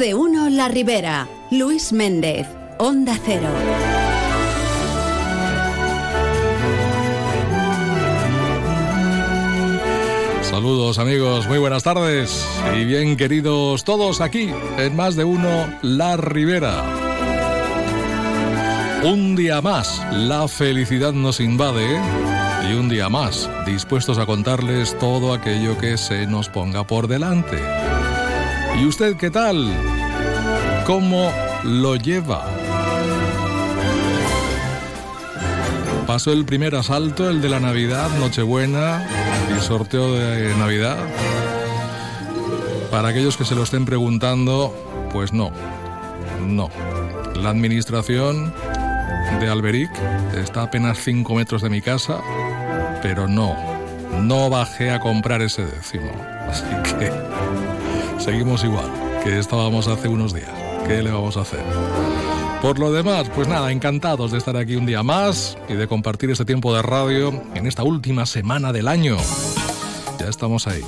de uno La Ribera. Luis Méndez, Onda Cero. Saludos amigos, muy buenas tardes y bien queridos todos aquí en más de uno La Ribera. Un día más, la felicidad nos invade y un día más, dispuestos a contarles todo aquello que se nos ponga por delante. ¿Y usted qué tal? ¿Cómo lo lleva? Pasó el primer asalto, el de la Navidad, Nochebuena y sorteo de Navidad. Para aquellos que se lo estén preguntando, pues no, no. La administración de Alberic está a apenas 5 metros de mi casa, pero no, no bajé a comprar ese décimo. Así que seguimos igual que estábamos hace unos días. ¿Qué le vamos a hacer? Por lo demás, pues nada, encantados de estar aquí un día más y de compartir este tiempo de radio en esta última semana del año. Ya estamos ahí.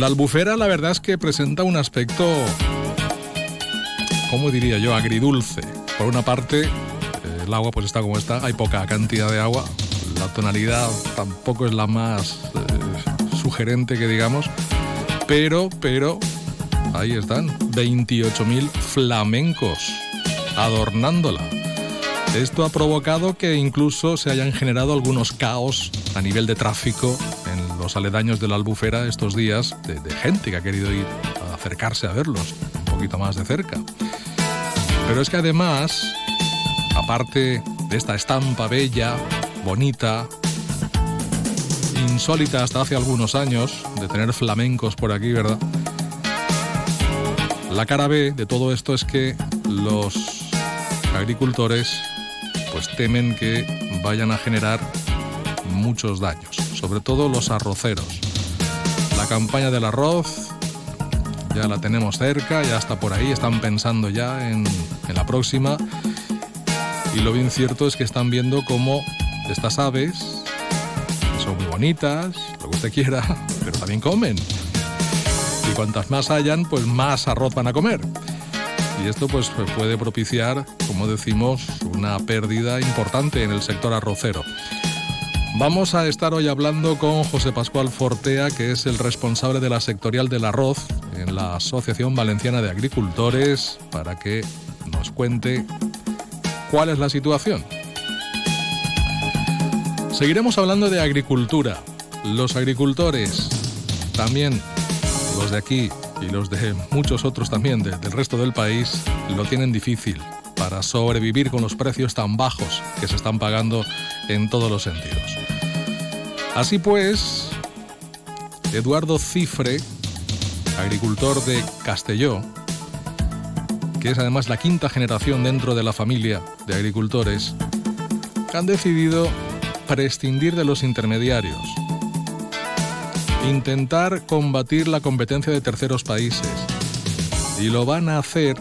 La albufera la verdad es que presenta un aspecto, ¿cómo diría yo?, agridulce. Por una parte, el agua pues está como está, hay poca cantidad de agua, la tonalidad tampoco es la más eh, sugerente que digamos, pero, pero, ahí están, 28.000 flamencos adornándola. Esto ha provocado que incluso se hayan generado algunos caos a nivel de tráfico en los aledaños de la albufera estos días, de, de gente que ha querido ir a acercarse a verlos un poquito más de cerca. Pero es que además, aparte de esta estampa bella, bonita, insólita hasta hace algunos años, de tener flamencos por aquí, ¿verdad? La cara B de todo esto es que los agricultores pues temen que vayan a generar muchos daños, sobre todo los arroceros. La campaña del arroz ya la tenemos cerca, ya está por ahí, están pensando ya en, en la próxima. Y lo bien cierto es que están viendo cómo estas aves, bonitas, lo que usted quiera, pero también comen. Y cuantas más hayan, pues más arroz van a comer. Y esto pues puede propiciar, como decimos, una pérdida importante en el sector arrocero. Vamos a estar hoy hablando con José Pascual Fortea, que es el responsable de la sectorial del arroz en la Asociación Valenciana de Agricultores, para que nos cuente cuál es la situación. Seguiremos hablando de agricultura. Los agricultores, también los de aquí y los de muchos otros también de, del resto del país, lo tienen difícil para sobrevivir con los precios tan bajos que se están pagando en todos los sentidos. Así pues, Eduardo Cifre, agricultor de Castelló, que es además la quinta generación dentro de la familia de agricultores, han decidido prescindir de los intermediarios, intentar combatir la competencia de terceros países y lo van a hacer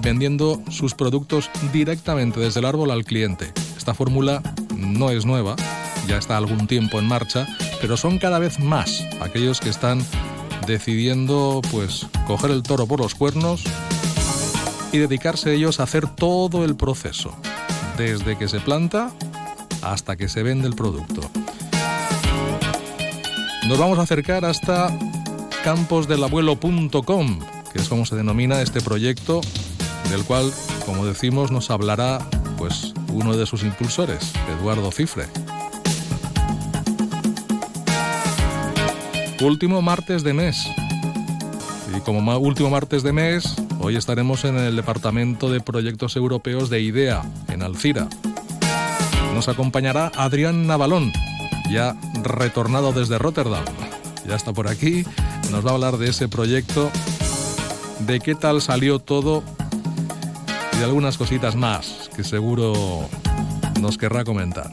vendiendo sus productos directamente desde el árbol al cliente. Esta fórmula no es nueva, ya está algún tiempo en marcha, pero son cada vez más aquellos que están decidiendo pues coger el toro por los cuernos y dedicarse ellos a hacer todo el proceso, desde que se planta hasta que se vende el producto. Nos vamos a acercar hasta camposdelabuelo.com, que es como se denomina este proyecto, del cual, como decimos, nos hablará pues uno de sus impulsores, Eduardo Cifre. Último martes de mes. Y como último martes de mes, hoy estaremos en el Departamento de Proyectos Europeos de IDEA, en Alcira. Nos acompañará Adrián Navalón, ya retornado desde Rotterdam. Ya está por aquí, nos va a hablar de ese proyecto, de qué tal salió todo y de algunas cositas más que seguro nos querrá comentar.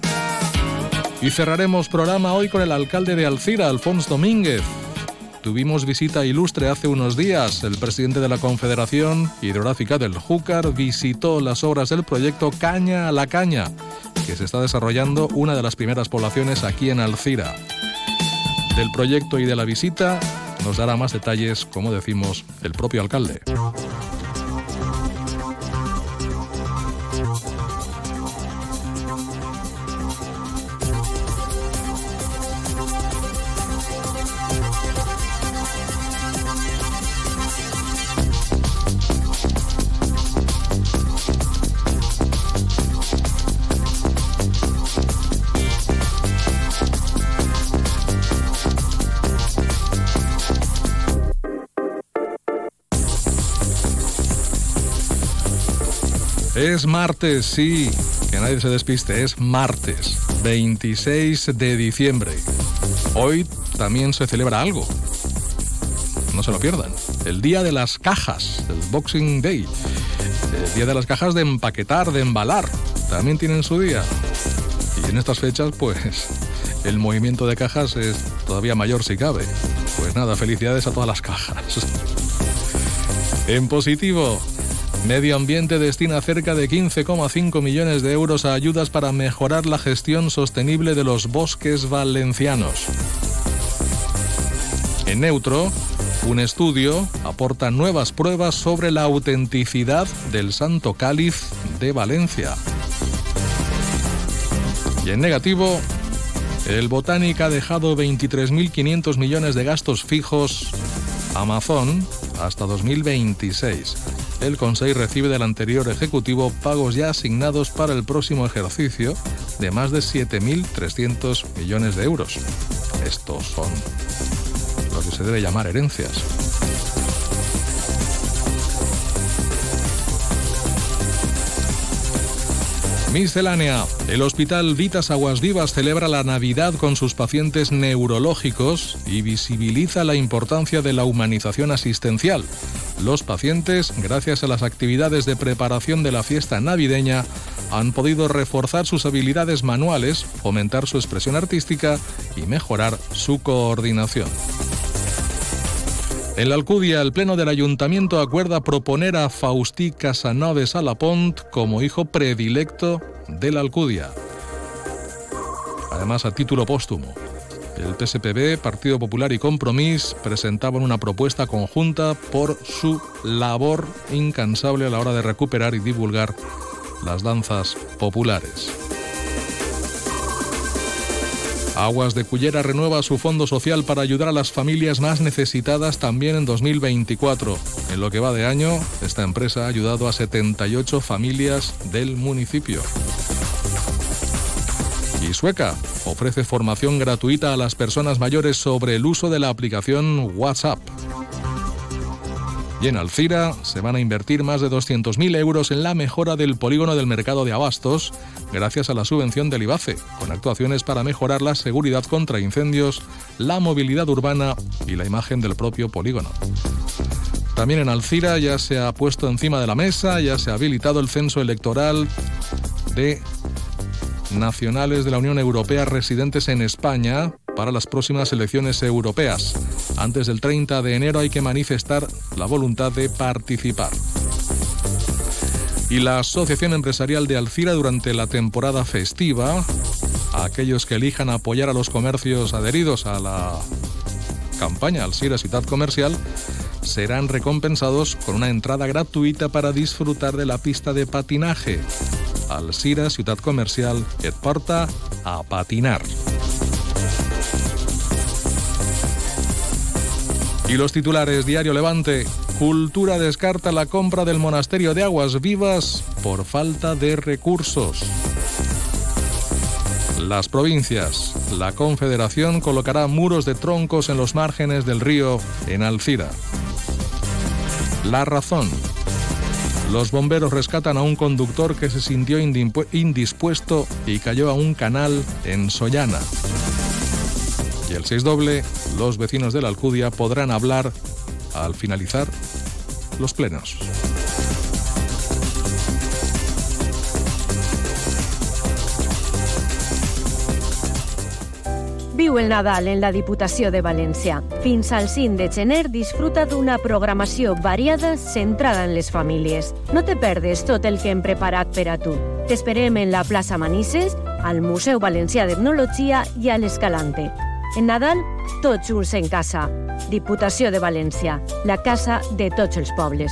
Y cerraremos programa hoy con el alcalde de Alcira, Alfonso Domínguez. Tuvimos visita ilustre hace unos días. El presidente de la Confederación Hidrográfica del Júcar visitó las obras del proyecto Caña a la Caña, que se está desarrollando una de las primeras poblaciones aquí en Alcira. Del proyecto y de la visita nos dará más detalles, como decimos, el propio alcalde. Es martes, sí, que nadie se despiste, es martes, 26 de diciembre. Hoy también se celebra algo. No se lo pierdan. El Día de las Cajas, el Boxing Day. El Día de las Cajas de empaquetar, de embalar. También tienen su día. Y en estas fechas, pues, el movimiento de cajas es todavía mayor si cabe. Pues nada, felicidades a todas las cajas. En positivo, Medio Ambiente destina cerca de 15,5 millones de euros a ayudas para mejorar la gestión sostenible de los bosques valencianos. En neutro, un estudio aporta nuevas pruebas sobre la autenticidad del Santo Cáliz de Valencia. Y en negativo, el Botánica ha dejado 23.500 millones de gastos fijos Amazon hasta 2026 el Consejo recibe del anterior Ejecutivo pagos ya asignados para el próximo ejercicio de más de 7.300 millones de euros. Estos son lo que se debe llamar herencias. Miscelánea. El Hospital Vitas Aguas Vivas celebra la Navidad con sus pacientes neurológicos y visibiliza la importancia de la humanización asistencial. Los pacientes, gracias a las actividades de preparación de la fiesta navideña, han podido reforzar sus habilidades manuales, fomentar su expresión artística y mejorar su coordinación. En la Alcudia, el Pleno del Ayuntamiento acuerda proponer a Faustí Casanoves Alapont como hijo predilecto de la Alcudia. Además, a título póstumo. El PSPB, Partido Popular y Compromís presentaban una propuesta conjunta por su labor incansable a la hora de recuperar y divulgar las danzas populares. Aguas de Cullera renueva su fondo social para ayudar a las familias más necesitadas también en 2024. En lo que va de año, esta empresa ha ayudado a 78 familias del municipio. Y Sueca ofrece formación gratuita a las personas mayores sobre el uso de la aplicación WhatsApp. Y en Alcira se van a invertir más de 200.000 euros en la mejora del polígono del mercado de abastos, gracias a la subvención del IBACE, con actuaciones para mejorar la seguridad contra incendios, la movilidad urbana y la imagen del propio polígono. También en Alcira ya se ha puesto encima de la mesa, ya se ha habilitado el censo electoral de nacionales de la Unión Europea residentes en España para las próximas elecciones europeas. Antes del 30 de enero hay que manifestar la voluntad de participar. Y la Asociación Empresarial de Alcira durante la temporada festiva, aquellos que elijan apoyar a los comercios adheridos a la campaña Alcira Ciudad Comercial, serán recompensados con una entrada gratuita para disfrutar de la pista de patinaje. Alcira Ciudad Comercial et porta a patinar. Y los titulares Diario Levante. Cultura descarta la compra del monasterio de Aguas Vivas por falta de recursos. Las provincias. La Confederación colocará muros de troncos en los márgenes del río en Alcira. La razón. Los bomberos rescatan a un conductor que se sintió indispuesto y cayó a un canal en Sollana. Y el 6 doble, los vecinos de la Alcudia podrán hablar al finalizar los plenos. Viu el Nadal en la Diputació de València. Fins al 5 de gener disfruta d'una programació variada centrada en les famílies. No te perdes tot el que hem preparat per a tu. T'esperem en la plaça Manises, al Museu Valencià d'Etnologia i a l'Escalante. En Nadal, tots junts en casa. Diputació de València, la casa de tots els pobles.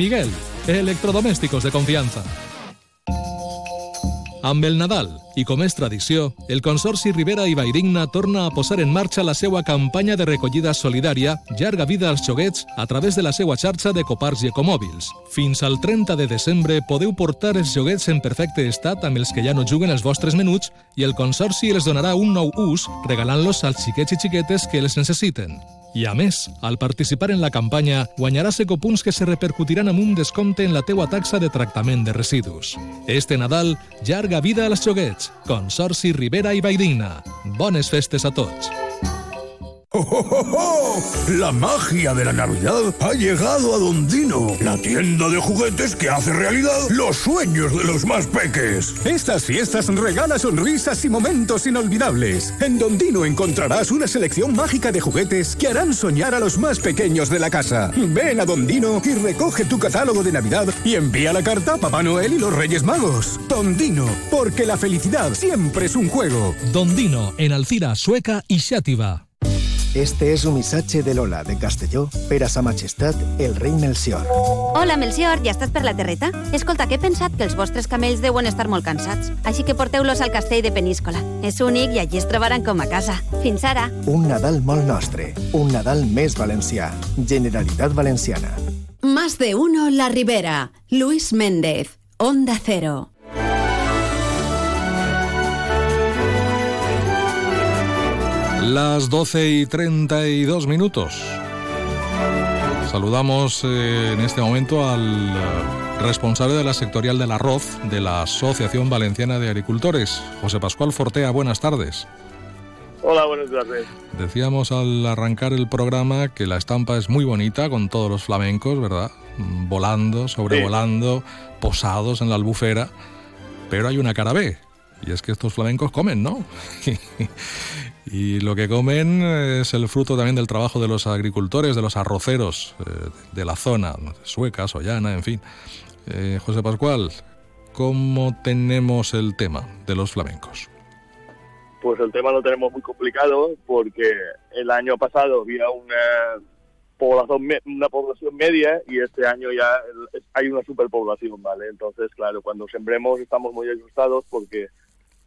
Miguel, electrodomésticos de confianza. Amb el Nadal i com és tradició, el Consorci Rivera i Valldigna torna a posar en marxa la seva campanya de recollida solidària Llarga vida als xoguets a través de la seva xarxa de copars i ecomòbils. Fins al 30 de desembre podeu portar els joguets en perfecte estat amb els que ja no juguen els vostres menuts i el Consorci els donarà un nou ús regalant-los als xiquets i xiquetes que els necessiten. I a més, al participar en la campanya, guanyaràs ecopunts que se repercutiran amb un descompte en la teua taxa de tractament de residus. Este Nadal, llarga vida als joguets. Consorci Rivera i Valldigna. Bones festes a tots. ¡Oh, oh, oh, oh! La magia de la Navidad ha llegado a Dondino, la tienda de juguetes que hace realidad los sueños de los más peques. Estas fiestas regala sonrisas y momentos inolvidables. En Dondino encontrarás una selección mágica de juguetes que harán soñar a los más pequeños de la casa. Ven a Dondino y recoge tu catálogo de Navidad y envía la carta a Papá Noel y los Reyes Magos. Dondino, porque la felicidad siempre es un juego. Dondino, en Alcira, Sueca i Xàtiva. Este és un missatge de Lola, de Castelló, per a sa majestat, el rei Melcior. Hola, Melcior, ja estàs per la terreta? Escolta, que he pensat que els vostres camells deuen estar molt cansats, així que porteu-los al castell de Peníscola. És únic i allí es trobaran com a casa. Fins ara. Un Nadal molt nostre, un Nadal més valencià. Generalitat Valenciana. Más de uno La Ribera. Luis Méndez. Onda Cero. Las 12 y 32 minutos. Saludamos eh, en este momento al responsable de la sectorial del arroz de la Asociación Valenciana de Agricultores, José Pascual Fortea. Buenas tardes. Hola, buenas tardes. Decíamos al arrancar el programa que la estampa es muy bonita con todos los flamencos, ¿verdad? Volando, sobrevolando, posados en la albufera. Pero hay una cara B, y es que estos flamencos comen, ¿no? y lo que comen es el fruto también del trabajo de los agricultores, de los arroceros eh, de la zona, sueca, sollana, en fin. Eh, José Pascual, ¿cómo tenemos el tema de los flamencos? Pues el tema lo tenemos muy complicado porque el año pasado había una población, una población media y este año ya hay una superpoblación, ¿vale? Entonces, claro, cuando sembremos estamos muy asustados porque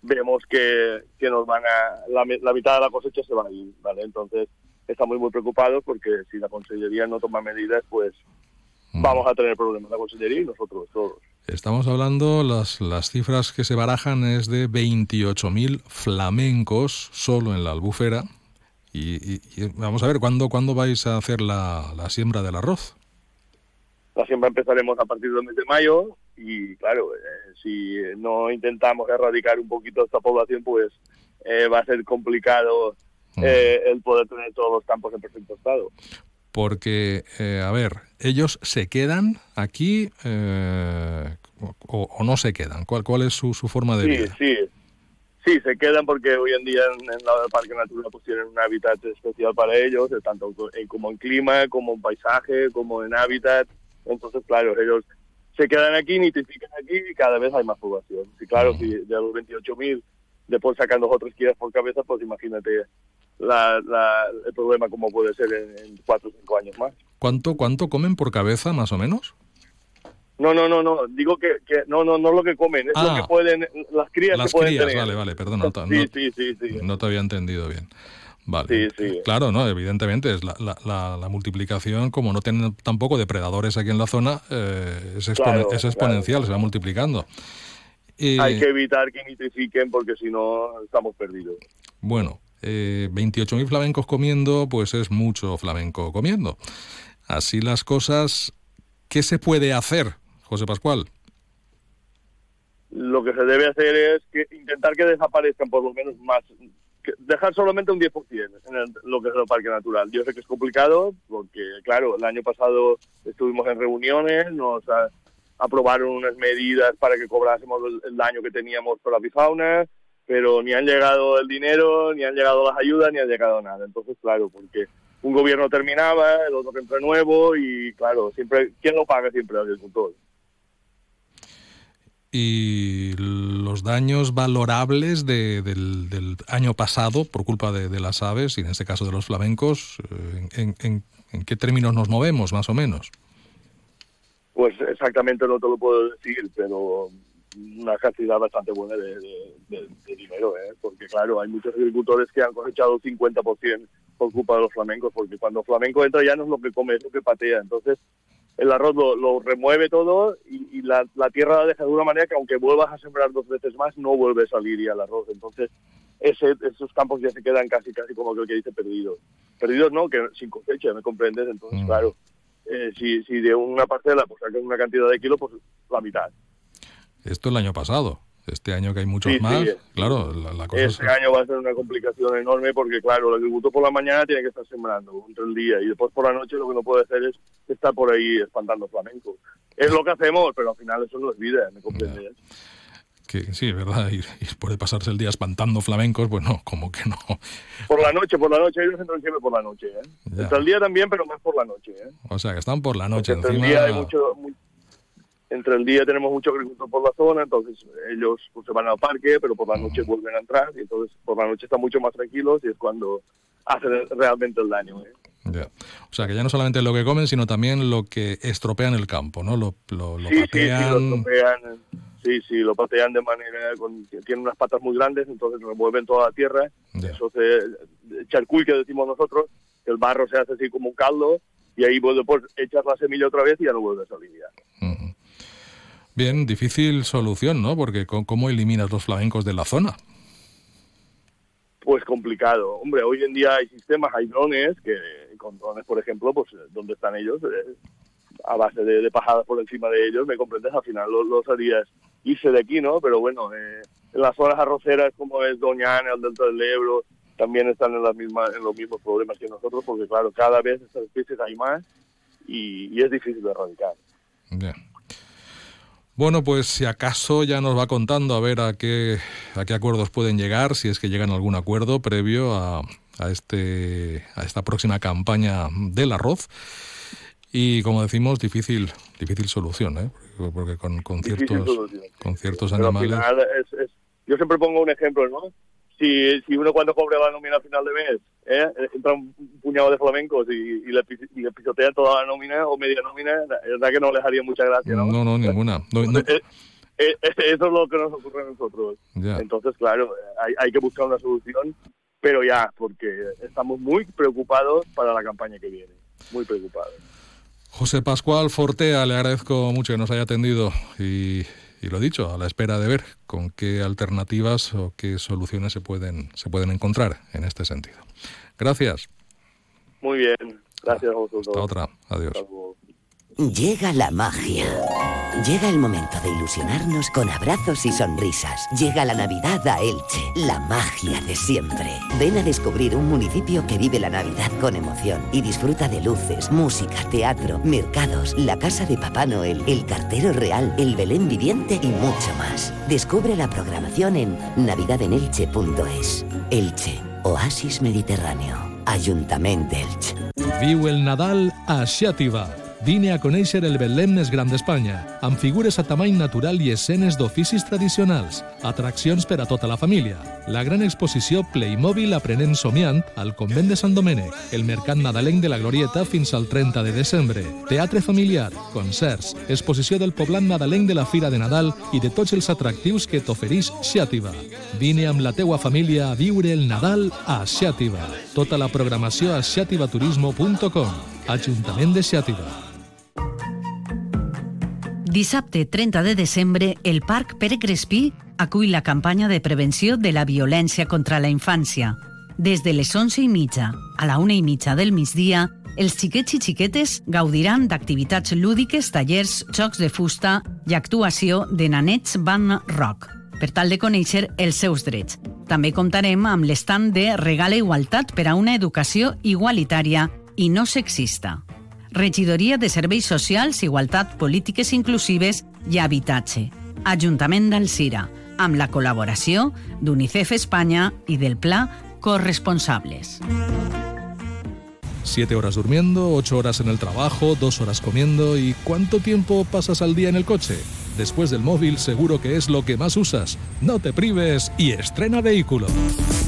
vemos que, que nos van a, la, la, mitad de la cosecha se va a ir, ¿vale? Entonces estamos muy preocupados porque si la Consellería no toma medidas, pues mm. vamos a tener problemas la Consellería y nosotros todos. Estamos hablando, las, las cifras que se barajan es de 28.000 flamencos solo en la albufera. Y, y, y, vamos a ver, ¿cuándo, ¿cuándo vais a hacer la, la siembra del arroz? La siembra empezaremos a partir del mes de mayo y claro, eh, si no intentamos erradicar un poquito esta población, pues eh, va a ser complicado eh, el poder tener todos los campos en perfecto estado. Porque, a ver, ellos se quedan aquí o, o, no se quedan. ¿Cuál, cuál es su, su forma de sí, vida? Sí, sí, se quedan porque hoy en día en, en la Parque Natural pues tienen un hábitat especial para ellos, tanto en, como en clima, como en paisaje, como en hábitat. Entonces, claro, ellos se quedan aquí, nitrifican aquí y cada vez hay más población. Y claro, si de los 28.000 después sacan dos o tres kilos por cabeza, pues imagínate la, la, el problema como puede ser en, cuatro o cinco años más. ¿Cuánto, ¿Cuánto comen por cabeza, más o menos? No, no, no, no. Digo que, que no, no, no lo que comen, es Ah. lo que pueden, las crías Las que pueden crías, tener. vale, vale, perdona. No, Sí, sí, sí, sí. no te había entendido bien. Vale. Sí, sí. Claro, no, evidentemente es la, la, la, la multiplicación, como no tienen tampoco depredadores aquí en la zona, eh, es, Claro, es exponencial, se va multiplicando. Y, Hay que evitar que nitrifiquen porque si no estamos perdidos. Bueno, eh, 28.000 flamencos comiendo, pues es mucho flamenco comiendo. Así las cosas, ¿qué se puede hacer, José Pascual? lo que se debe hacer es que intentar que desaparezcan por lo menos más, dejar solamente un 10% en lo que es el parque natural. Yo sé que es complicado porque, claro, el año pasado estuvimos en reuniones, nos aprobaron unas medidas para que cobrásemos el, daño que teníamos por la bifauna, pero ni han llegado el dinero, ni han llegado las ayudas, ni ha llegado nada. Entonces, claro, porque un gobierno terminaba, el otro entra nuevo y, claro, siempre ¿quién lo paga siempre? El agricultor y los daños valorables del, año pasado por culpa de, las aves y en este caso de los flamencos, eh, ¿en, qué términos nos movemos más o menos? Pues exactamente no te lo puedo decir, pero una cantidad bastante buena de, dinero, ¿eh? porque claro, hay muchos agricultores que han cosechado 50% por culpa de los flamencos, porque cuando flamenco entra ya no es lo que come, es lo que patea, entonces el arroz lo, remueve todo y, la, tierra la deja de una manera que aunque vuelvas a sembrar dos veces más, no vuelve a salir ya el arroz. Entonces, ese, esos campos ya se quedan casi casi como que dice perdidos. Perdidos no, que sin cosecha, ¿me comprendes? Entonces, mm. claro, eh, si, si de una parcela pues sacas una cantidad de kilos, pues la mitad. Esto el año pasado. Este año que hay muchos más, claro, la, cosa Este año va a ser una complicación enorme porque, claro, el agricultor por la mañana tiene que estar sembrando entre el día y después por la noche lo que no puede hacer es estar por ahí espantando flamencos. Es lo que hacemos, pero al final eso no es vida, ¿me comprendes? Que sí, es verdad, y, puede pasarse el día espantando flamencos, pues no, como que no. Por la noche, por la noche, ellos entran siempre por la noche, ¿eh? Entre el día también, pero más por la noche, ¿eh? O sea, que están por la noche. Entre el día hay mucho, entre el día tenemos mucho agricultor por la zona, entonces ellos pues, se van al parque, pero por la noche vuelven a entrar y entonces por la noche están mucho más tranquilos y es cuando hacen realmente el daño. ¿eh? O sea, que ya no solamente lo que comen, sino también lo que estropean el campo, ¿no? Lo, lo, sí, patean. Sí, lo estropean. Sí, sí, lo patean de manera. Con, tienen unas patas muy grandes, entonces remueven toda la tierra. Eso se. Charcuy, que decimos nosotros, el barro se hace así como un caldo y ahí después echas la semilla otra vez y ya no vuelve a salir ya. Bien, difícil solución, ¿no? Porque ¿cómo eliminas los flamencos de la zona? Pues complicado. Hombre, hoy en día hay sistemas, hay drones, que con drones, por ejemplo, pues donde están ellos, eh, a base de, pajadas por encima de ellos, me comprendes, al final los, los harías irse de aquí, ¿no? Pero bueno, eh, en las zonas arroceras como es Doñana, el Delta del Ebro, también están en, las mismas, en los mismos problemas que nosotros, porque claro, cada vez estas especies hay más y, es difícil de erradicar. Bien. Bueno, pues si acaso ya nos va contando a ver a qué, a qué acuerdos pueden llegar, si es que llegan a algún acuerdo previo a, a, este, a esta próxima campaña del arroz. Y como decimos, difícil, difícil solución, ¿eh? porque con, con ciertos, con ciertos animales... yo siempre pongo un ejemplo, ¿no? Si, si uno cuando cobre la nómina a final de mes, ¿eh? entra un, puñado de flamencos y, le, pisotea toda la nómina o media nómina, es verdad que no les haría mucha gracia, ¿no? No, no, ninguna. Eh, eh, eso es lo que nos ocurre a nosotros. Entonces, claro, hay, hay que buscar una solución, pero ya, porque estamos muy preocupados para la campaña que viene, muy preocupados. José Pascual Fortea, le agradezco mucho que nos haya atendido y y lo dicho, a la espera de ver con qué alternativas o qué soluciones se pueden, se pueden encontrar en este sentido. Gracias. Muy bien, gracias a vosotros. Hasta otra, adiós. Llega la magia. Llega el momento de ilusionarnos con abrazos y sonrisas. Llega la Navidad a Elche, la magia de siempre. Ven a descubrir un municipio que vive la Navidad con emoción y disfruta de luces, música, teatro, mercados, la casa de Papá Noel, el cartero real, el Belén viviente y mucho más. Descubre la programación en navidadenelche.es. Elche, oasis mediterráneo. Ayuntamiento Elche. Viu el Nadal a Vine a conèixer el Betlem més gran d'Espanya, amb figures a tamany natural i escenes d'oficis tradicionals, atraccions per a tota la família, la gran exposició Playmobil Aprenent Somiant al Convent de Sant Domènec, el Mercat Nadalenc de la Glorieta fins al 30 de desembre, teatre familiar, concerts, exposició del poblat nadalenc de la Fira de Nadal i de tots els atractius que t'ofereix Xàtiva. Vine amb la teua família a viure el Nadal a Xàtiva. Tota la programació a xativaturismo.com. Ajuntament de Xàtiva. Dissabte 30 de desembre, el Parc Pere Crespí acull la campanya de prevenció de la violència contra la infància. Des de les 11 i mitja a la una i mitja del migdia, els xiquets i xiquetes gaudiran d'activitats lúdiques, tallers, jocs de fusta i actuació de nanets Van Rock, per tal de conèixer els seus drets. També comptarem amb l'estant de Regala Igualtat per a una educació igualitària i no sexista. Regidoria de Serveis Socials, Igualtat, Polítiques Inclusives i Habitatge. Ajuntament d'Alcira, amb la col·laboració d'UNICEF Espanya i del Pla Corresponsables. Siete horas durmiendo, ocho horas en el trabajo, dos horas comiendo y ¿cuánto tiempo pasas al día en el coche? Después del móvil seguro que es lo que más usas. No te prives y estrena vehículo.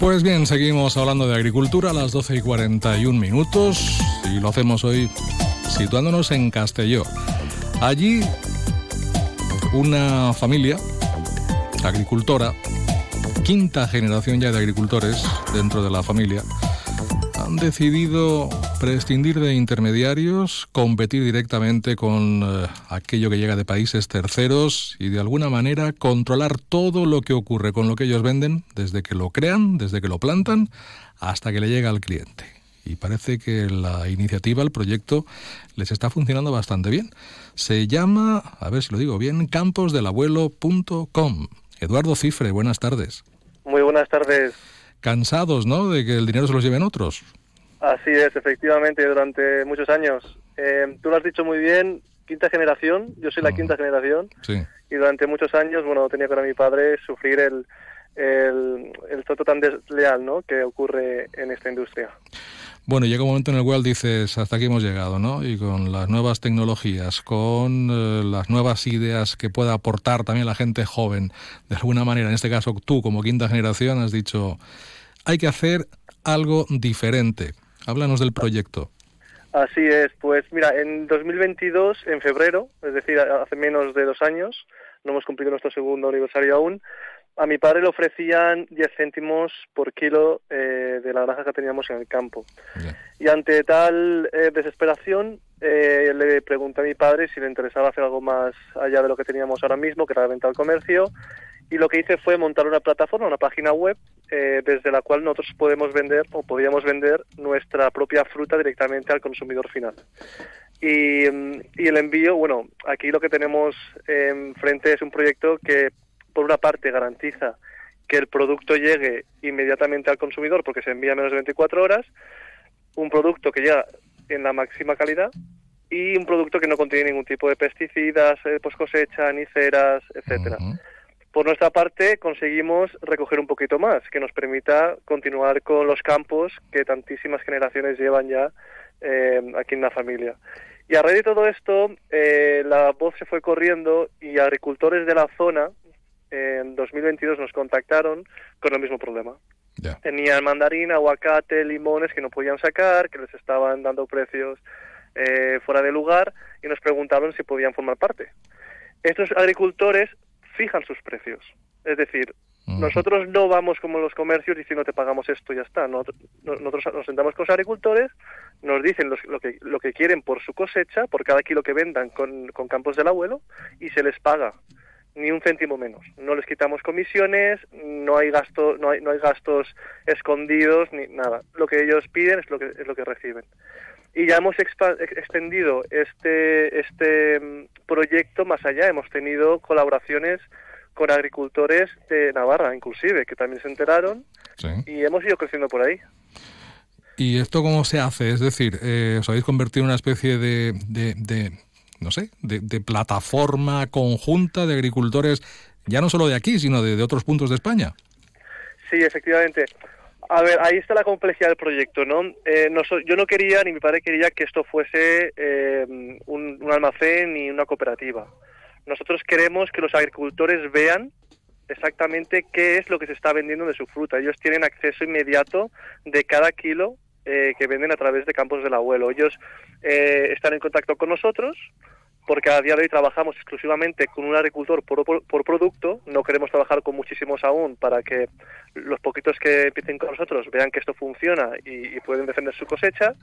Pues bien, seguimos hablando de agricultura a las 12 y 41 minutos y lo hacemos hoy situándonos en Castelló. Allí una familia agricultora, quinta generación ya de agricultores dentro de la familia, han decidido prescindir de intermediarios, competir directamente con eh, aquello que llega de países terceros y de alguna manera controlar todo lo que ocurre con lo que ellos venden, desde que lo crean, desde que lo plantan, hasta que le llega al cliente. Y parece que la iniciativa, el proyecto, les está funcionando bastante bien. Se llama, a ver si lo digo bien, camposdelabuelo.com. Eduardo Cifre, buenas tardes. Muy buenas tardes. Cansados, ¿no?, de que el dinero se los lleven otros. Así es, efectivamente, durante muchos años. Eh, tú lo has dicho muy bien, quinta generación, yo soy la quinta generación, Sí. y durante muchos años, bueno, tenía con mi padre sufrir el, el, el trato tan desleal ¿no? que ocurre en esta industria. Bueno, llega un momento en el cual dices, hasta aquí hemos llegado, ¿no? Y con las nuevas tecnologías, con eh, las nuevas ideas que pueda aportar también la gente joven, de alguna manera, en este caso tú como quinta generación has dicho, hay que hacer algo diferente. Háblanos del proyecto. Así es, pues mira, en 2022, en febrero, es decir, hace menos de dos años, no hemos cumplido nuestro segundo aniversario aún, a mi padre le ofrecían 10 céntimos por kilo eh, de la granja que teníamos en el campo. Y ante tal eh, desesperación, eh, le pregunté a mi padre si le interesaba hacer algo más allá de lo que teníamos ahora mismo, que era la venta al comercio, y lo que hice fue montar una plataforma, una página web, eh, desde la cual nosotros podemos vender o podíamos vender nuestra propia fruta directamente al consumidor final. Y, mm, y el envío, bueno, aquí lo que tenemos enfrente es un proyecto que, por una parte, garantiza que el producto llegue inmediatamente al consumidor porque se envía en menos de 24 horas, un producto que llega en la máxima calidad y un producto que no contiene ningún tipo de pesticidas, eh, post cosecha, ni ceras, etcétera. Por nuestra parte, conseguimos recoger un poquito más, que nos permita continuar con los campos que tantísimas generaciones llevan ya eh, aquí en la familia. Y a raíz de todo esto, eh, la voz se fue corriendo y agricultores de la zona en 2022 nos contactaron con el mismo problema. Tenían mandarina, aguacate, limones que no podían sacar, que les estaban dando precios eh, fuera de lugar y nos preguntaron si podían formar parte. Estos agricultores fijan sus precios. Es decir, nosotros no vamos como los comercios diciendo te pagamos esto y ya está. Nosotros, nosotros nos sentamos con los agricultores, nos dicen los- lo, que, lo que quieren por su cosecha, por cada kilo que vendan con, con campos del abuelo, y se les paga ni un céntimo menos. No les quitamos comisiones, no hay gasto, no hay, no hay gastos escondidos ni nada. Lo que ellos piden es lo que es lo que reciben. Y ya hemos extendido este este mm, proyecto más allá. Hemos tenido colaboraciones con agricultores de Navarra, inclusive, que también se enteraron y hemos ido creciendo por ahí. ¿Y esto cómo se hace? Es decir, eh, os habéis convertido en una especie de, de, no sé, de, plataforma conjunta de agricultores, ya no solo de aquí, sino de, otros puntos de España. Sí, efectivamente. A ver, ahí está la complejidad del proyecto, ¿no? Eh, yo no quería, ni mi padre quería que esto fuese eh, un, almacén ni una cooperativa. Nosotros queremos que los agricultores vean exactamente qué es lo que se está vendiendo de su fruta. Ellos tienen acceso inmediato de cada kilo eh, que venden a través de Campos del Abuelo. Ellos eh, están en contacto con nosotros porque a día de hoy trabajamos exclusivamente con un agricultor por, producto, no queremos trabajar con muchísimos aún para que los poquitos que empiecen con nosotros vean que esto funciona y, pueden defender su cosecha.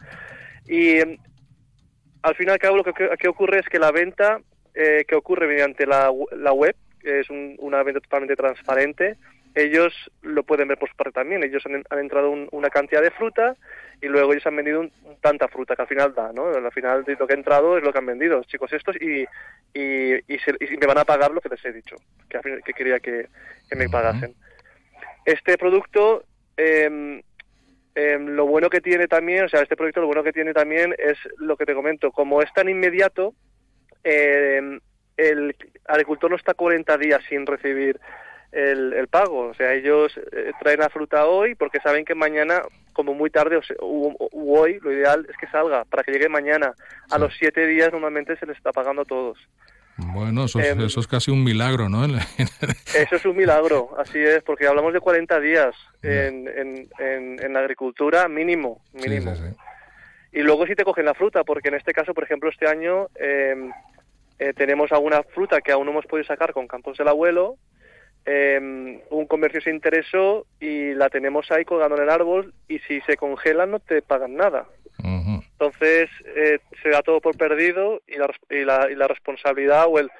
Y al fin y al cabo lo que, ocurre es que la venta eh, que ocurre mediante la, la web, es una venta totalmente transparente, ellos lo pueden ver por su parte también. Ellos han, entrado una cantidad de fruta y luego ellos han vendido tanta fruta que al final da, ¿no? Al final lo que ha entrado es lo que han vendido, los chicos estos, y, y, y, me van a pagar lo que les he dicho, que, que quería que, me pagasen. Este producto, em, em, lo bueno que tiene también, o sea, este proyecto lo bueno que tiene también es lo que te comento, como es tan inmediato, em, el agricultor no está 40 días sin recibir el, pago. O sea, ellos eh, traen la fruta hoy porque saben que mañana, como muy tarde o, hoy, lo ideal es que salga para que llegue mañana. A los siete días normalmente se les está pagando a todos. Bueno, eso es, em, casi un milagro, ¿no? eso es un milagro, así es, porque hablamos de 40 días en, en, en, la agricultura mínimo, mínimo. Y luego si te cogen la fruta, porque en este caso, por ejemplo, este año em, eh, tenemos alguna fruta que aún no hemos podido sacar con Campos del Abuelo, eh, un comercio se interesó y la tenemos ahí colgando en el árbol y si se congela no te pagan nada. Entonces eh, se da todo por perdido y la, y la, y la responsabilidad o el,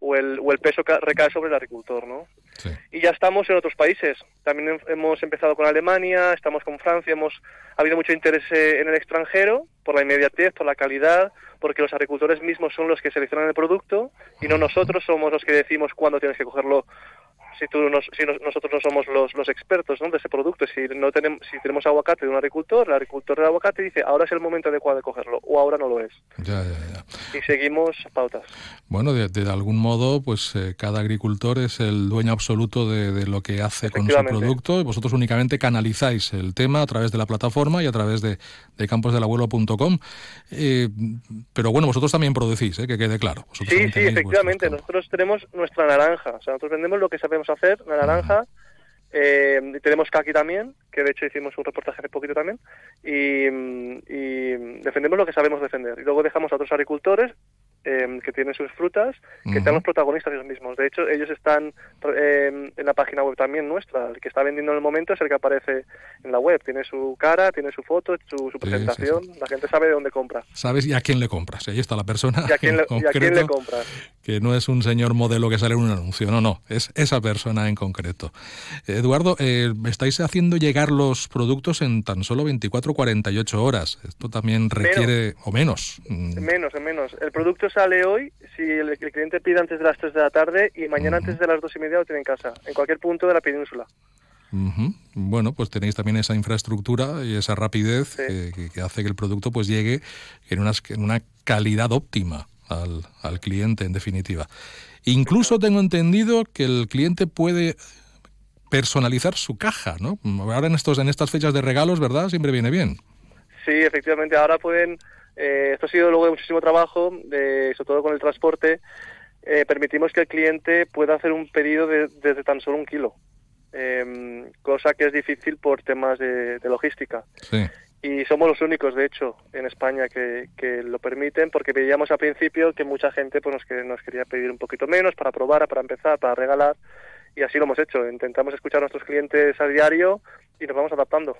o el, o el peso recae sobre el agricultor, ¿no? Y ya estamos en otros países. También hemos empezado con Alemania, estamos con Francia, hemos ha habido mucho interés eh, en el extranjero por la inmediatez, por la calidad, porque los agricultores mismos son los que seleccionan el producto y no nosotros somos los que decimos cuándo tienes que cogerlo si, tú si nosotros no somos los, los expertos de ese producto, si no tenemos, si tenemos aguacate de un agricultor, el agricultor del aguacate dice ahora es el momento adecuado de cogerlo o ahora no lo es. Ya, ya, ya. Y seguimos pautas. Bueno, de, de algún modo, pues eh, cada agricultor es el dueño absoluto de, de lo que hace con su producto y vosotros únicamente canalizáis el tema a través de la plataforma y a través de, de camposdelabuelo.com. Eh, pero bueno, vosotros también producís, eh, que quede claro. sí, sí, efectivamente. Nosotros tenemos nuestra naranja. O sea, nosotros vendemos lo que sabemos hacer, la naranja. Eh, tenemos Kaki también, que de hecho hicimos un reportaje hace poquito también, y, y, defendemos lo que sabemos defender. Y luego dejamos a otros agricultores Em, que tienen sus frutas, que están los protagonistas ellos mismos. De hecho, ellos están em, en la página web también nuestra. El que está vendiendo en el momento es el que aparece en la web. Tiene su cara, tiene su foto, su, presentación. La gente sabe de dónde compra. Sabes y a quién le compras. Ahí está la persona. Y a quién, le, quién compras. Que no es un señor modelo que sale en un anuncio. No, no. Es esa persona en concreto. Eduardo, eh, estáis haciendo llegar los productos en tan solo 24 48 horas. Esto también requiere. o menos. Menos, menos. El producto sale hoy si el, cliente pide antes de las 3 de la tarde y mañana antes de las 2 y media lo tiene en casa, en cualquier punto de la península. Bueno, pues tenéis también esa infraestructura y esa rapidez que, hace que el producto pues llegue en en una calidad óptima al, al cliente, en definitiva. Incluso tengo entendido que el cliente puede personalizar su caja, ¿no? Ahora en estos en estas fechas de regalos, ¿verdad? Siempre viene bien. Sí, efectivamente. Ahora pueden eh, esto ha sido luego de muchísimo trabajo, de, sobre todo con el transporte. Eh, permitimos que el cliente pueda hacer un pedido de, desde tan solo un kilo, em, cosa que es difícil por temas de, logística. Y somos los únicos, de hecho, en España que, lo permiten, porque veíamos al principio que mucha gente pues, nos, nos quería pedir un poquito menos para probar, para empezar, para regalar, y así lo hemos hecho. Intentamos escuchar a nuestros clientes a diario y nos vamos adaptando.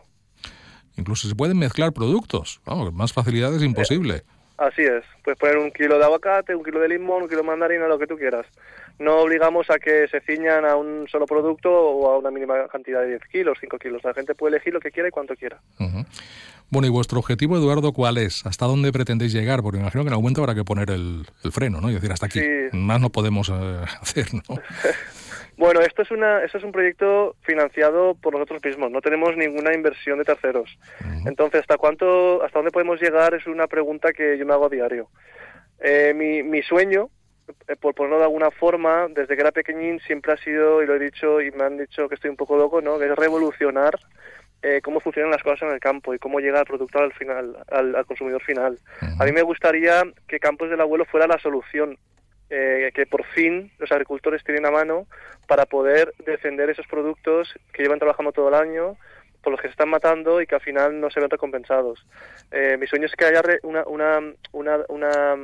Incluso se pueden mezclar productos. Vamos, más facilidad es imposible. Así es. Puedes poner un kilo de aguacate, un kilo de limón, un kilo de mandarina, lo que tú quieras. No obligamos a que se ciñan a un solo producto o a una mínima cantidad de 10 kilos, 5 kilos. La gente puede elegir lo que quiera y cuanto quiera. Bueno, ¿y vuestro objetivo, Eduardo, cuál es? ¿Hasta dónde pretendéis llegar? Porque imagino que en algún momento habrá que poner el, freno, ¿no? Y decir, hasta aquí. Más no podemos eh, hacer, ¿no? Bueno, esto es, una, esto es un proyecto financiado por nosotros mismos, no tenemos ninguna inversión de terceros. Entonces, ¿hasta, cuánto, ¿hasta dónde podemos llegar? Es una pregunta que yo me hago a diario. Eh, mi, mi sueño, por ponerlo de alguna forma, desde que era pequeñín siempre ha sido, y lo he dicho y me han dicho que estoy un poco loco, ¿no? que es revolucionar eh, cómo funcionan las cosas en el campo y cómo llega el productor al final, al, consumidor final. A mí me gustaría que Campos del Abuelo fuera la solución, eh, que por fin los agricultores tienen a mano para poder defender esos productos que llevan trabajando todo el año, por los que se están matando y que al final no se ven recompensados. Eh, mi sueño es que haya una, una, una, una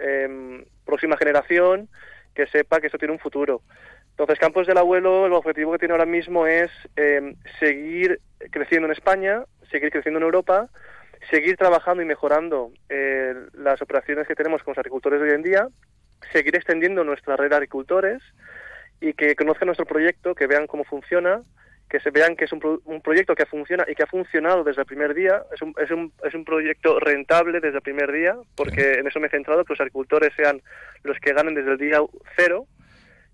em, próxima generación que sepa que esto tiene un futuro. Entonces, Campos del Abuelo, el objetivo que tiene ahora mismo es em, seguir creciendo en España, seguir creciendo en Europa, seguir trabajando y mejorando eh, las operaciones que tenemos con los agricultores de hoy en día, seguir extendiendo nuestra red de agricultores y que conozcan nuestro proyecto, que vean cómo funciona, que se vean que es un, un, proyecto que funciona y que ha funcionado desde el primer día. Es un, es, un, es un proyecto rentable desde el primer día, porque en eso me he centrado, que los agricultores sean los que ganen desde el día cero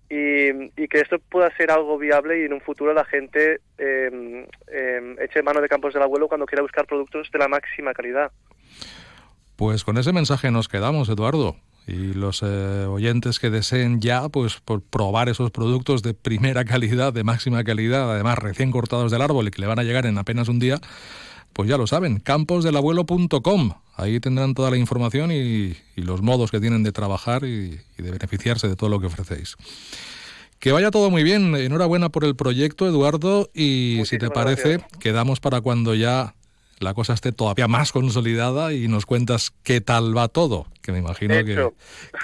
y, que esto pueda ser algo viable y en un futuro la gente eh, eh, eche mano de campos del abuelo cuando quiera buscar productos de la máxima calidad. Pues con ese mensaje nos quedamos, Eduardo. Y los eh, oyentes que deseen ya pues por probar esos productos de primera calidad, de máxima calidad, además recién cortados del árbol y que le van a llegar en apenas un día, pues ya lo saben, camposdelabuelo.com. Ahí tendrán toda la información y, los modos que tienen de trabajar y, de beneficiarse de todo lo que ofrecéis. Que vaya todo muy bien. Enhorabuena por el proyecto, Eduardo. Y si te parece, quedamos para cuando ya la cosa esté todavía más consolidada y nos cuentas qué tal va todo, que me imagino que,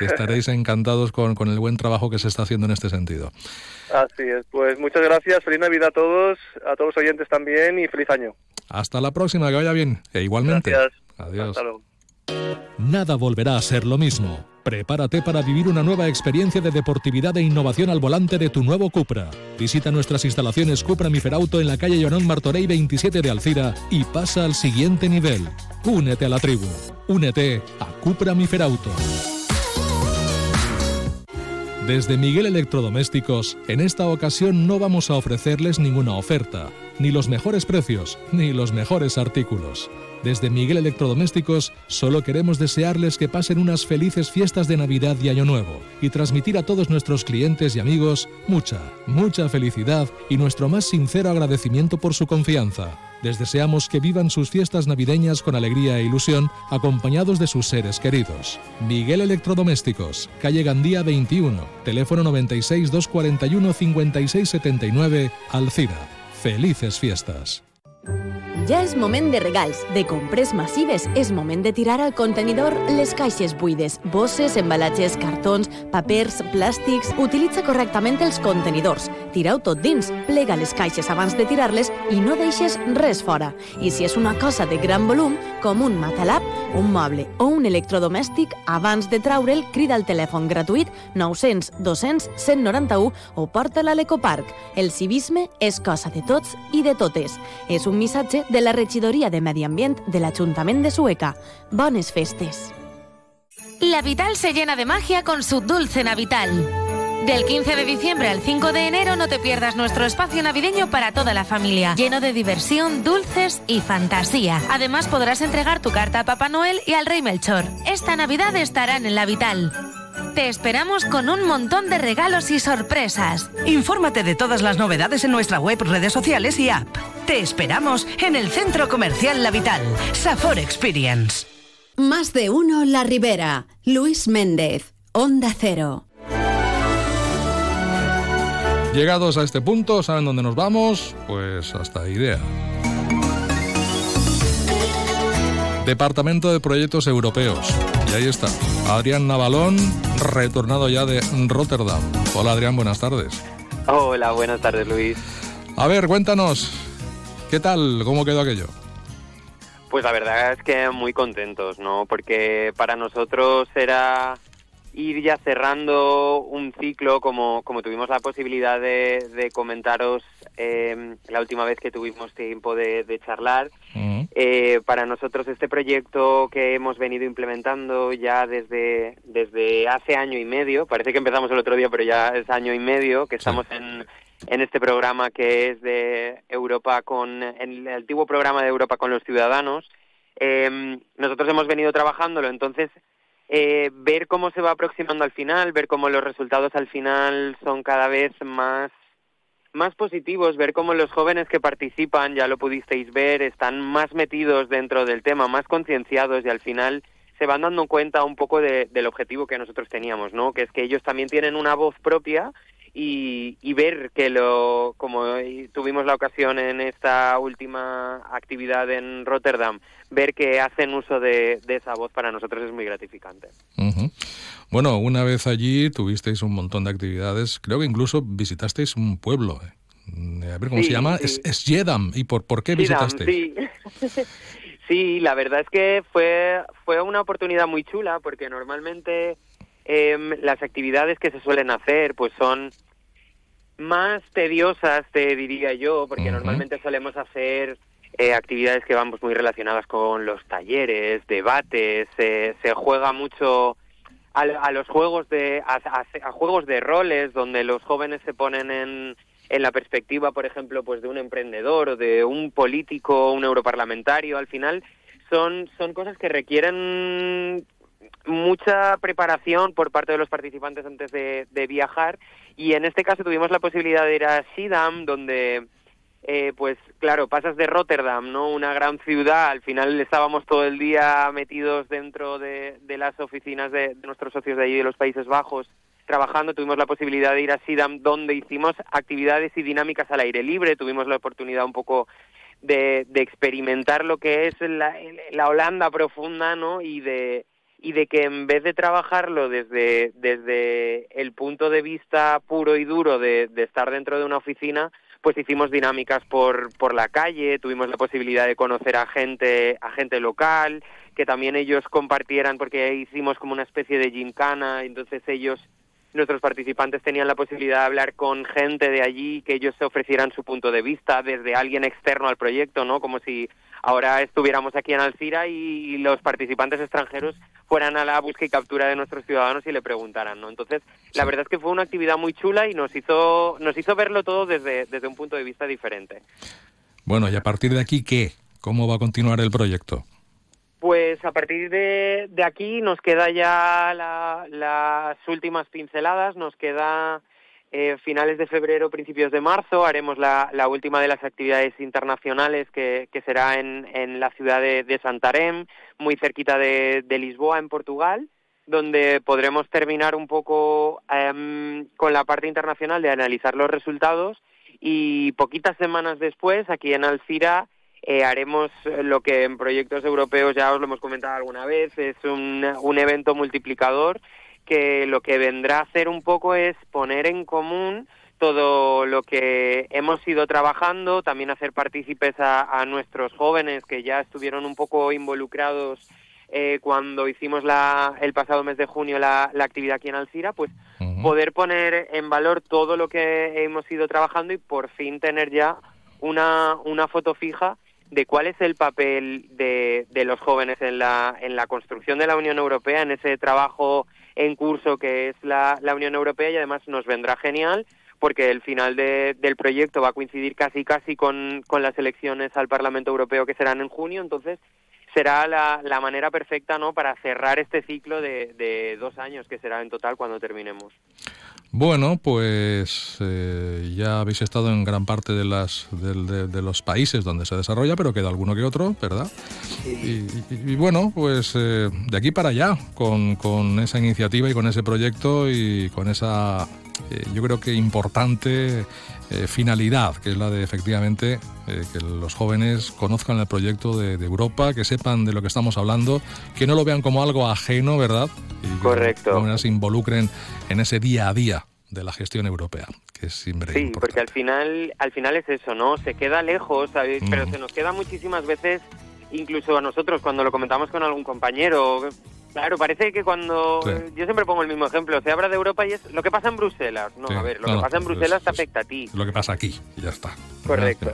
estaréis encantados con, con, el buen trabajo que se está haciendo en este sentido. Así es, pues muchas gracias, feliz Navidad a todos, a todos los oyentes también y feliz año. Hasta la próxima, que vaya bien. E igualmente. Gracias. Adiós. Nada volverá a ser lo mismo. Prepárate para vivir una nueva experiencia de deportividad e innovación al volante de tu nuevo Cupra. Visita nuestras instalaciones Cupra Miferauto en la calle Llorón Martorey 27 de Alcira y pasa al siguiente nivel. Únete a la tribu. Únete a Cupra Miferauto. Desde Miguel Electrodomésticos, en esta ocasión no vamos a ofrecerles ninguna oferta, ni los mejores precios, ni los mejores artículos. Desde Miguel Electrodomésticos solo queremos desearles que pasen unas felices fiestas de Navidad y Año Nuevo y transmitir a todos nuestros clientes y amigos mucha, mucha felicidad y nuestro más sincero agradecimiento por su confianza. Les deseamos que vivan sus fiestas navideñas con alegría e ilusión, acompañados de sus seres queridos. Miguel Electrodomésticos, calle Gandía 21, teléfono 96 241 5679, Alcira. Felices fiestas. Ja és moment de regals, de compres massives. És moment de tirar al contenidor les caixes buides, bosses, embalatges, cartons, papers, plàstics... Utilitza correctament els contenidors. Tira-ho tot dins, plega les caixes abans de tirar-les i no deixes res fora. I si és una cosa de gran volum, com un matalap, un moble o un electrodomèstic, abans de traure'l, crida al telèfon gratuït 900 200 191 o porta-la a l'Ecoparc. El civisme és cosa de tots i de totes. És un missatge de la Regidoria de Medi Ambient de l'Ajuntament de Sueca. Bones festes. La Vital se llena de magia con su Dulce Navital. Del 15 de diciembre al 5 de enero no te pierdas nuestro espacio navideño para toda la familia, lleno de diversión, dulces y fantasía. Además podrás entregar tu carta a Papá Noel y al Rey Melchor. Esta Navidad estarán en La Vital. Te esperamos con un montón de regalos y sorpresas. Infórmate de todas las novedades en nuestra web, redes sociales y app. Te esperamos en el Centro Comercial La Vital, Safor Experience. Más de uno La Ribera. Luis Méndez, Onda Cero. Llegados a este punto, ¿saben dónde nos vamos? Pues hasta idea. Departamento de Proyectos Europeos. Y ahí está, Adrián Navalón, retornado ya de Rotterdam. Hola Adrián, buenas tardes. Hola, buenas tardes Luis. A ver, cuéntanos, ¿qué tal? ¿Cómo quedó aquello? Pues la verdad es que muy contentos, ¿no? Porque para nosotros era ir ya cerrando un ciclo, como, como tuvimos la posibilidad de, de comentaros eh, la última vez que tuvimos tiempo de, de charlar. Eh, para nosotros este proyecto que hemos venido implementando ya desde, desde hace año y medio, parece que empezamos el otro día, pero ya es año y medio, que estamos en, en este programa que es de Europa con, en el antiguo programa de Europa con los ciudadanos. Eh, nosotros hemos venido trabajándolo, entonces eh, ver cómo se va aproximando al final, ver cómo los resultados al final son cada vez más más positivos, ver cómo los jóvenes que participan, ya lo pudisteis ver, están más metidos dentro del tema, más concienciados y al final se van dando cuenta un poco de- del objetivo que nosotros teníamos, ¿no? Que es que ellos también tienen una voz propia y, y ver que lo, como tuvimos la ocasión en esta última actividad en Rotterdam, ver que hacen uso de, de esa voz para nosotros es muy gratificante. Bueno, una vez allí tuvisteis un montón de actividades, creo que incluso visitasteis un pueblo. eh. Mm, A ver cómo Sí, se llama, sí. es, es Jedam. ¿Y por, por qué visitasteis? Sí. Sí, la verdad es que fue, fue una oportunidad muy chula porque normalmente em, las actividades que se suelen hacer pues son más tediosas, te diría yo, porque normalmente solemos hacer eh, actividades que van pues, muy relacionadas con los talleres, debates, se- se juega mucho a, a los juegos de a, a- a juegos de roles donde los jóvenes se ponen en, en la perspectiva, por ejemplo, pues de un emprendedor o de un político, un europarlamentario. Al final son son cosas que requieren mucha preparación por parte de los participantes antes de, viajar y en este caso tuvimos la posibilidad de ir a Schiedam donde eh, pues claro, pasas de Rotterdam, ¿no? Una gran ciudad, al final estábamos todo el día metidos dentro de, las oficinas de, nuestros socios de allí de los Países Bajos trabajando, tuvimos la posibilidad de ir a Sidam donde hicimos actividades y dinámicas al aire libre, tuvimos la oportunidad un poco de, de experimentar lo que es la, la Holanda profunda, ¿no? Y de, y de que en vez de trabajarlo desde, desde el punto de vista puro y duro de, de estar dentro de una oficina, pues hicimos dinámicas por, por la calle, tuvimos la posibilidad de conocer a gente, a gente local, que también ellos compartieran, porque hicimos como una especie de gincana, entonces ellos, nuestros participantes tenían la posibilidad de hablar con gente de allí, que ellos se ofrecieran su punto de vista desde alguien externo al proyecto, ¿no? Como si ahora estuviéramos aquí en Alcira y los participantes extranjeros fueran a la búsqueda y captura de nuestros ciudadanos y le preguntaran, ¿no? Entonces, la verdad es que fue una actividad muy chula y nos hizo nos hizo verlo todo desde desde un punto de vista diferente. Bueno, y a partir de aquí, ¿qué? ¿Cómo va a continuar el proyecto? Pues a partir de, de aquí nos queda ya la- las últimas pinceladas, nos queda eh, finales de febrero, principios de marzo, haremos la, la última de las actividades internacionales que, que será en, en la ciudad de, de Santarém, muy cerquita de, Lisboa, en Portugal, donde podremos terminar un poco em, con la parte internacional de analizar los resultados y poquitas semanas después, aquí en Alcira, eh, haremos lo que en proyectos europeos ya os lo hemos comentado alguna vez, es un, un evento multiplicador que lo que vendrá a hacer un poco es poner en común todo lo que hemos ido trabajando, también hacer partícipes a, a nuestros jóvenes que ya estuvieron un poco involucrados eh, cuando hicimos la, el pasado mes de junio la, la actividad aquí en Alcira, pues poder poner en valor todo lo que hemos ido trabajando y por fin tener ya una, una foto fija de cuál es el papel de, de los jóvenes en la, en la construcción de la Unión Europea, en ese trabajo en curso que es la, la Unión Europea y además nos vendrá genial porque el final de- del proyecto va a coincidir casi casi con, con las elecciones al Parlamento Europeo que serán en junio, entonces será la, la manera perfecta ¿no? para cerrar este ciclo de, de dos años que será en total cuando terminemos. Bueno, pues eh, ya habéis estado en gran parte de, las, del- de, de los países donde se desarrolla, pero queda alguno que otro, ¿verdad? Y, y- y bueno, pues eh, de aquí para allá, con, con esa iniciativa y con ese proyecto y con esa, eh, yo creo que importante eh, finalidad, que es la de efectivamente eh, que los jóvenes conozcan el proyecto de, de Europa, que sepan de lo que estamos hablando, que no lo vean como algo ajeno, ¿verdad? Y que Correcto. manera se involucren en ese día a día de la gestión europea, que es siempre Sí, importante. porque al final, al final es eso, ¿no? Se queda lejos, ¿sabes? pero se nos queda muchísimas veces, incluso a nosotros cuando lo comentamos con algún compañero, Claro, parece que cuando Sí. yo siempre pongo el mismo ejemplo, se habla de Europa y es lo que pasa en Bruselas. No, Sí, a ver, lo no, que no, pasa en es- Bruselas te afecta a ti. Lo que pasa aquí, y ya está. Correcto.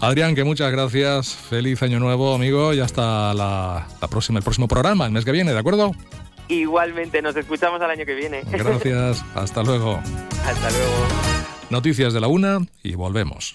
Adrián, que muchas gracias. Feliz año nuevo, amigo, y hasta la, la próxima, el próximo programa, el mes que viene, ¿de acuerdo? Igualmente, nos escuchamos al año que viene. Gracias, hasta luego. Hasta luego. Noticias de la una y volvemos.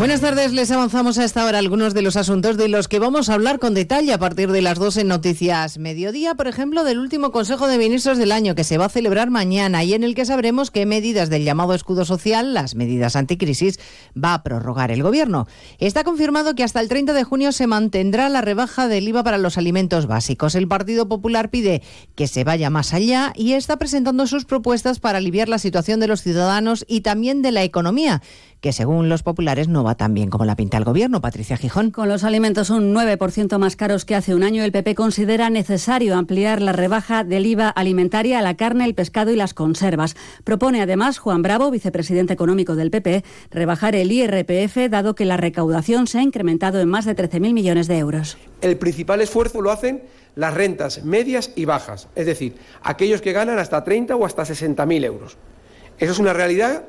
Buenas tardes, les avanzamos a esta hora algunos de los asuntos de los que vamos a hablar con detalle a partir de las 2 en Noticias Mediodía, por ejemplo, del último Consejo de Ministros del año que se va a celebrar mañana y en el que sabremos qué medidas del llamado escudo social, las medidas anticrisis, va a prorrogar el Gobierno. Está confirmado que hasta el 30 de junio se mantendrá la rebaja del IVA para los alimentos básicos. El Partido Popular pide que se vaya más allá y está presentando sus propuestas para aliviar la situación de los ciudadanos y también de la economía que según los populares no va tan bien como la pinta el gobierno. Patricia Gijón. Con los alimentos un 9% más caros que hace un año, el PP considera necesario ampliar la rebaja del IVA alimentaria a la carne, el pescado y las conservas. Propone además Juan Bravo, vicepresidente económico del PP, rebajar el IRPF dado que la recaudación se ha incrementado en más de 13.000 millones de euros. El principal esfuerzo lo hacen las rentas medias y bajas, es decir, aquellos que ganan hasta 30 o hasta 60.000 euros. Eso es una realidad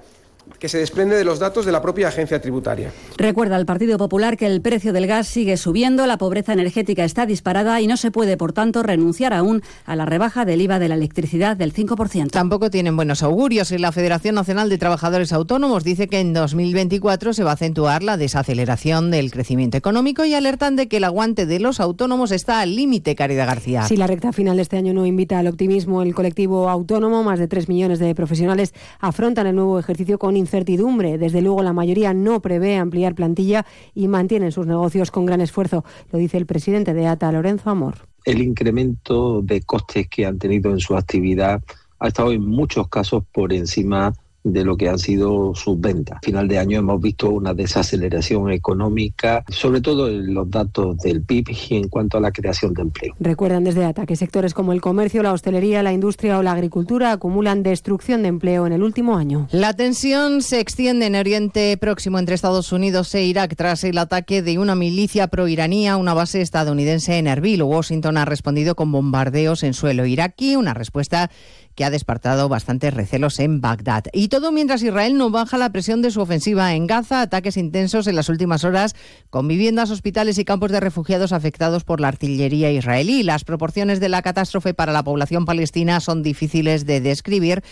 que se desprende de los datos de la propia agencia tributaria. Recuerda al Partido Popular que el precio del gas sigue subiendo, la pobreza energética está disparada y no se puede, por tanto, renunciar aún a la rebaja del IVA de la electricidad del 5%. Tampoco tienen buenos augurios y la Federación Nacional de Trabajadores Autónomos dice que en 2024 se va a acentuar la desaceleración del crecimiento económico y alertan de que el aguante de los autónomos está al límite, Caridad García. Si la recta final de este año no invita al optimismo, el colectivo autónomo, más de 3 millones de profesionales, afrontan el nuevo ejercicio con incertidumbre. Desde luego, la mayoría no prevé ampliar plantilla y mantienen sus negocios con gran esfuerzo, lo dice el presidente de ATA, Lorenzo Amor. El incremento de costes que han tenido en su actividad ha estado en muchos casos por encima de lo que han sido sus ventas. A final de año hemos visto una desaceleración económica, sobre todo en los datos del PIB y en cuanto a la creación de empleo. Recuerdan desde ATA que sectores como el comercio, la hostelería, la industria o la agricultura acumulan destrucción de empleo en el último año. La tensión se extiende en Oriente Próximo entre Estados Unidos e Irak tras el ataque de una milicia proiraní a una base estadounidense en Erbil. Washington ha respondido con bombardeos en suelo iraquí, una respuesta que ha despertado bastantes recelos en Bagdad. Y todo mientras Israel no baja la presión de su ofensiva en Gaza, ataques intensos en las últimas horas con viviendas, hospitales y campos de refugiados afectados por la artillería israelí. Las proporciones de la catástrofe para la población palestina son difíciles de describir.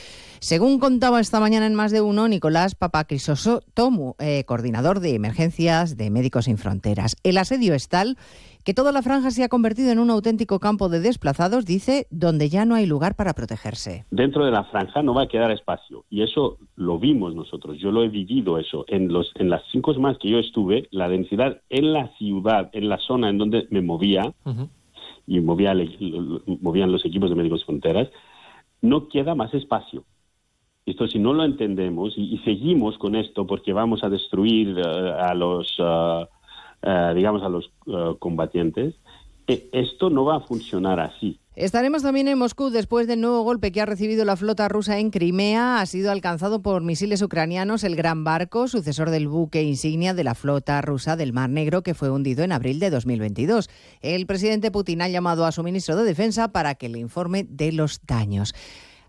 Según contaba esta mañana en más de uno, Nicolás Papacrisostomu, eh, coordinador de emergencias de Médicos Sin Fronteras. El asedio es tal que toda la franja se ha convertido en un auténtico campo de desplazados, dice, donde ya no hay lugar para protegerse. Dentro de la franja no va a quedar espacio y eso lo vimos nosotros, yo lo he vivido eso. En, los, en las cinco semanas que yo estuve, la densidad en la ciudad, en la zona en donde me movía, y movía, el- movían los equipos de Médicos Sin Fronteras, no queda más espacio. Esto si no lo entendemos y, seguimos con esto porque vamos a destruir eh, a los, eh, digamos, a los combatientes, eh, esto no va a funcionar así. Estaremos también en Moscú después del nuevo golpe que ha recibido la flota rusa en Crimea. Ha sido alcanzado por misiles ucranianos el gran barco, sucesor del buque insignia de la flota rusa del Mar Negro, que fue hundido en abril de 2022. El presidente Putin ha llamado a su ministro de Defensa para que le informe de los daños.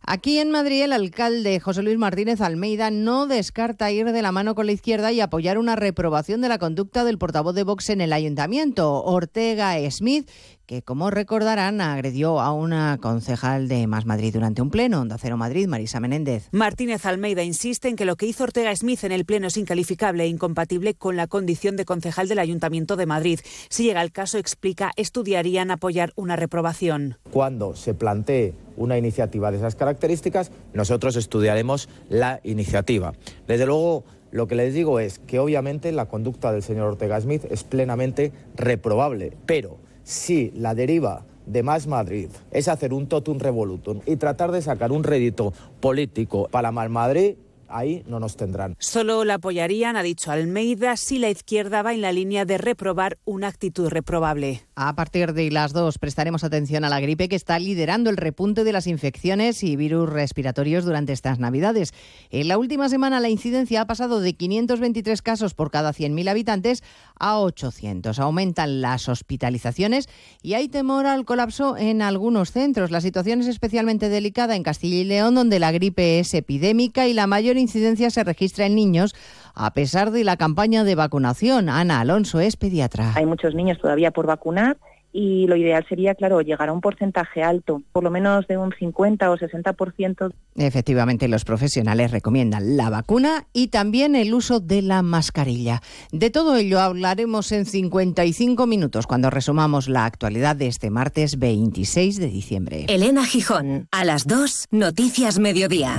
Aquí en Madrid, el alcalde José Luis Martínez Almeida no descarta ir de la mano con la izquierda y apoyar una reprobación de la conducta del portavoz de Vox en el ayuntamiento, Ortega Smith, que, como recordarán, agredió a una concejal de Más Madrid durante un pleno. Onda Cero Madrid, Marisa Menéndez. Martínez Almeida insiste en que lo que hizo Ortega Smith en el Pleno es incalificable e incompatible con la condición de concejal del Ayuntamiento de Madrid. Si llega el caso, explica, estudiarían apoyar una reprobación. Cuando se plantee una iniciativa de esas características, nosotros estudiaremos la iniciativa. Desde luego, lo que les digo es que obviamente la conducta del señor Ortega Smith es plenamente reprobable, pero si la deriva de Más Madrid es hacer un totum revolutum y tratar de sacar un rédito político para Más Madrid, ahí no nos tendrán. Solo la apoyarían, ha dicho Almeida, si la izquierda va en la línea de reprobar una actitud reprobable. A partir de las dos prestaremos atención a la gripe que está liderando el repunte de las infecciones y virus respiratorios durante estas Navidades. En la última semana la incidencia ha pasado de 523 casos por cada 100.000 habitantes a 800. Aumentan las hospitalizaciones y hay temor al colapso en algunos centros. La situación es especialmente delicada en Castilla y León, donde la gripe es epidémica y la mayor incidencia se registra en niños, a pesar de la campaña de vacunación. Ana Alonso es pediatra. Hay muchos niños todavía por vacunar y lo ideal sería, claro, llegar a un porcentaje alto, por lo menos de un 50 o 60%. Efectivamente, los profesionales recomiendan la vacuna y también el uso de la mascarilla. De todo ello hablaremos en 55 minutos cuando resumamos la actualidad de este martes 26 de diciembre. Elena Gijón, a las 2, Noticias Mediodía.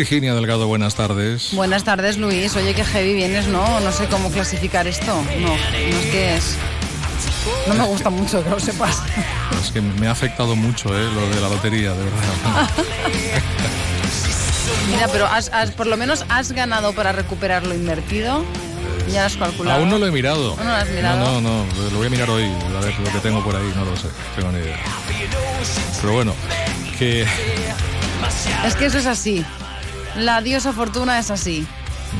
Virginia Delgado, buenas tardes. Buenas tardes, Luis. Oye, qué heavy vienes, ¿no? No sé cómo clasificar esto. No, no es que es... No me gusta mucho, que lo sepas. Es que me ha afectado mucho eh, lo de la lotería, de verdad. Mira, pero has, has- por lo menos has ganado para recuperar lo invertido. Ya has calculado. Aún no lo he mirado. ¿No lo has mirado? No, no, no, lo voy a mirar hoy, a ver lo que tengo por ahí, no lo sé, tengo ni idea. Pero bueno, que Es que eso es así. La diosa fortuna es así.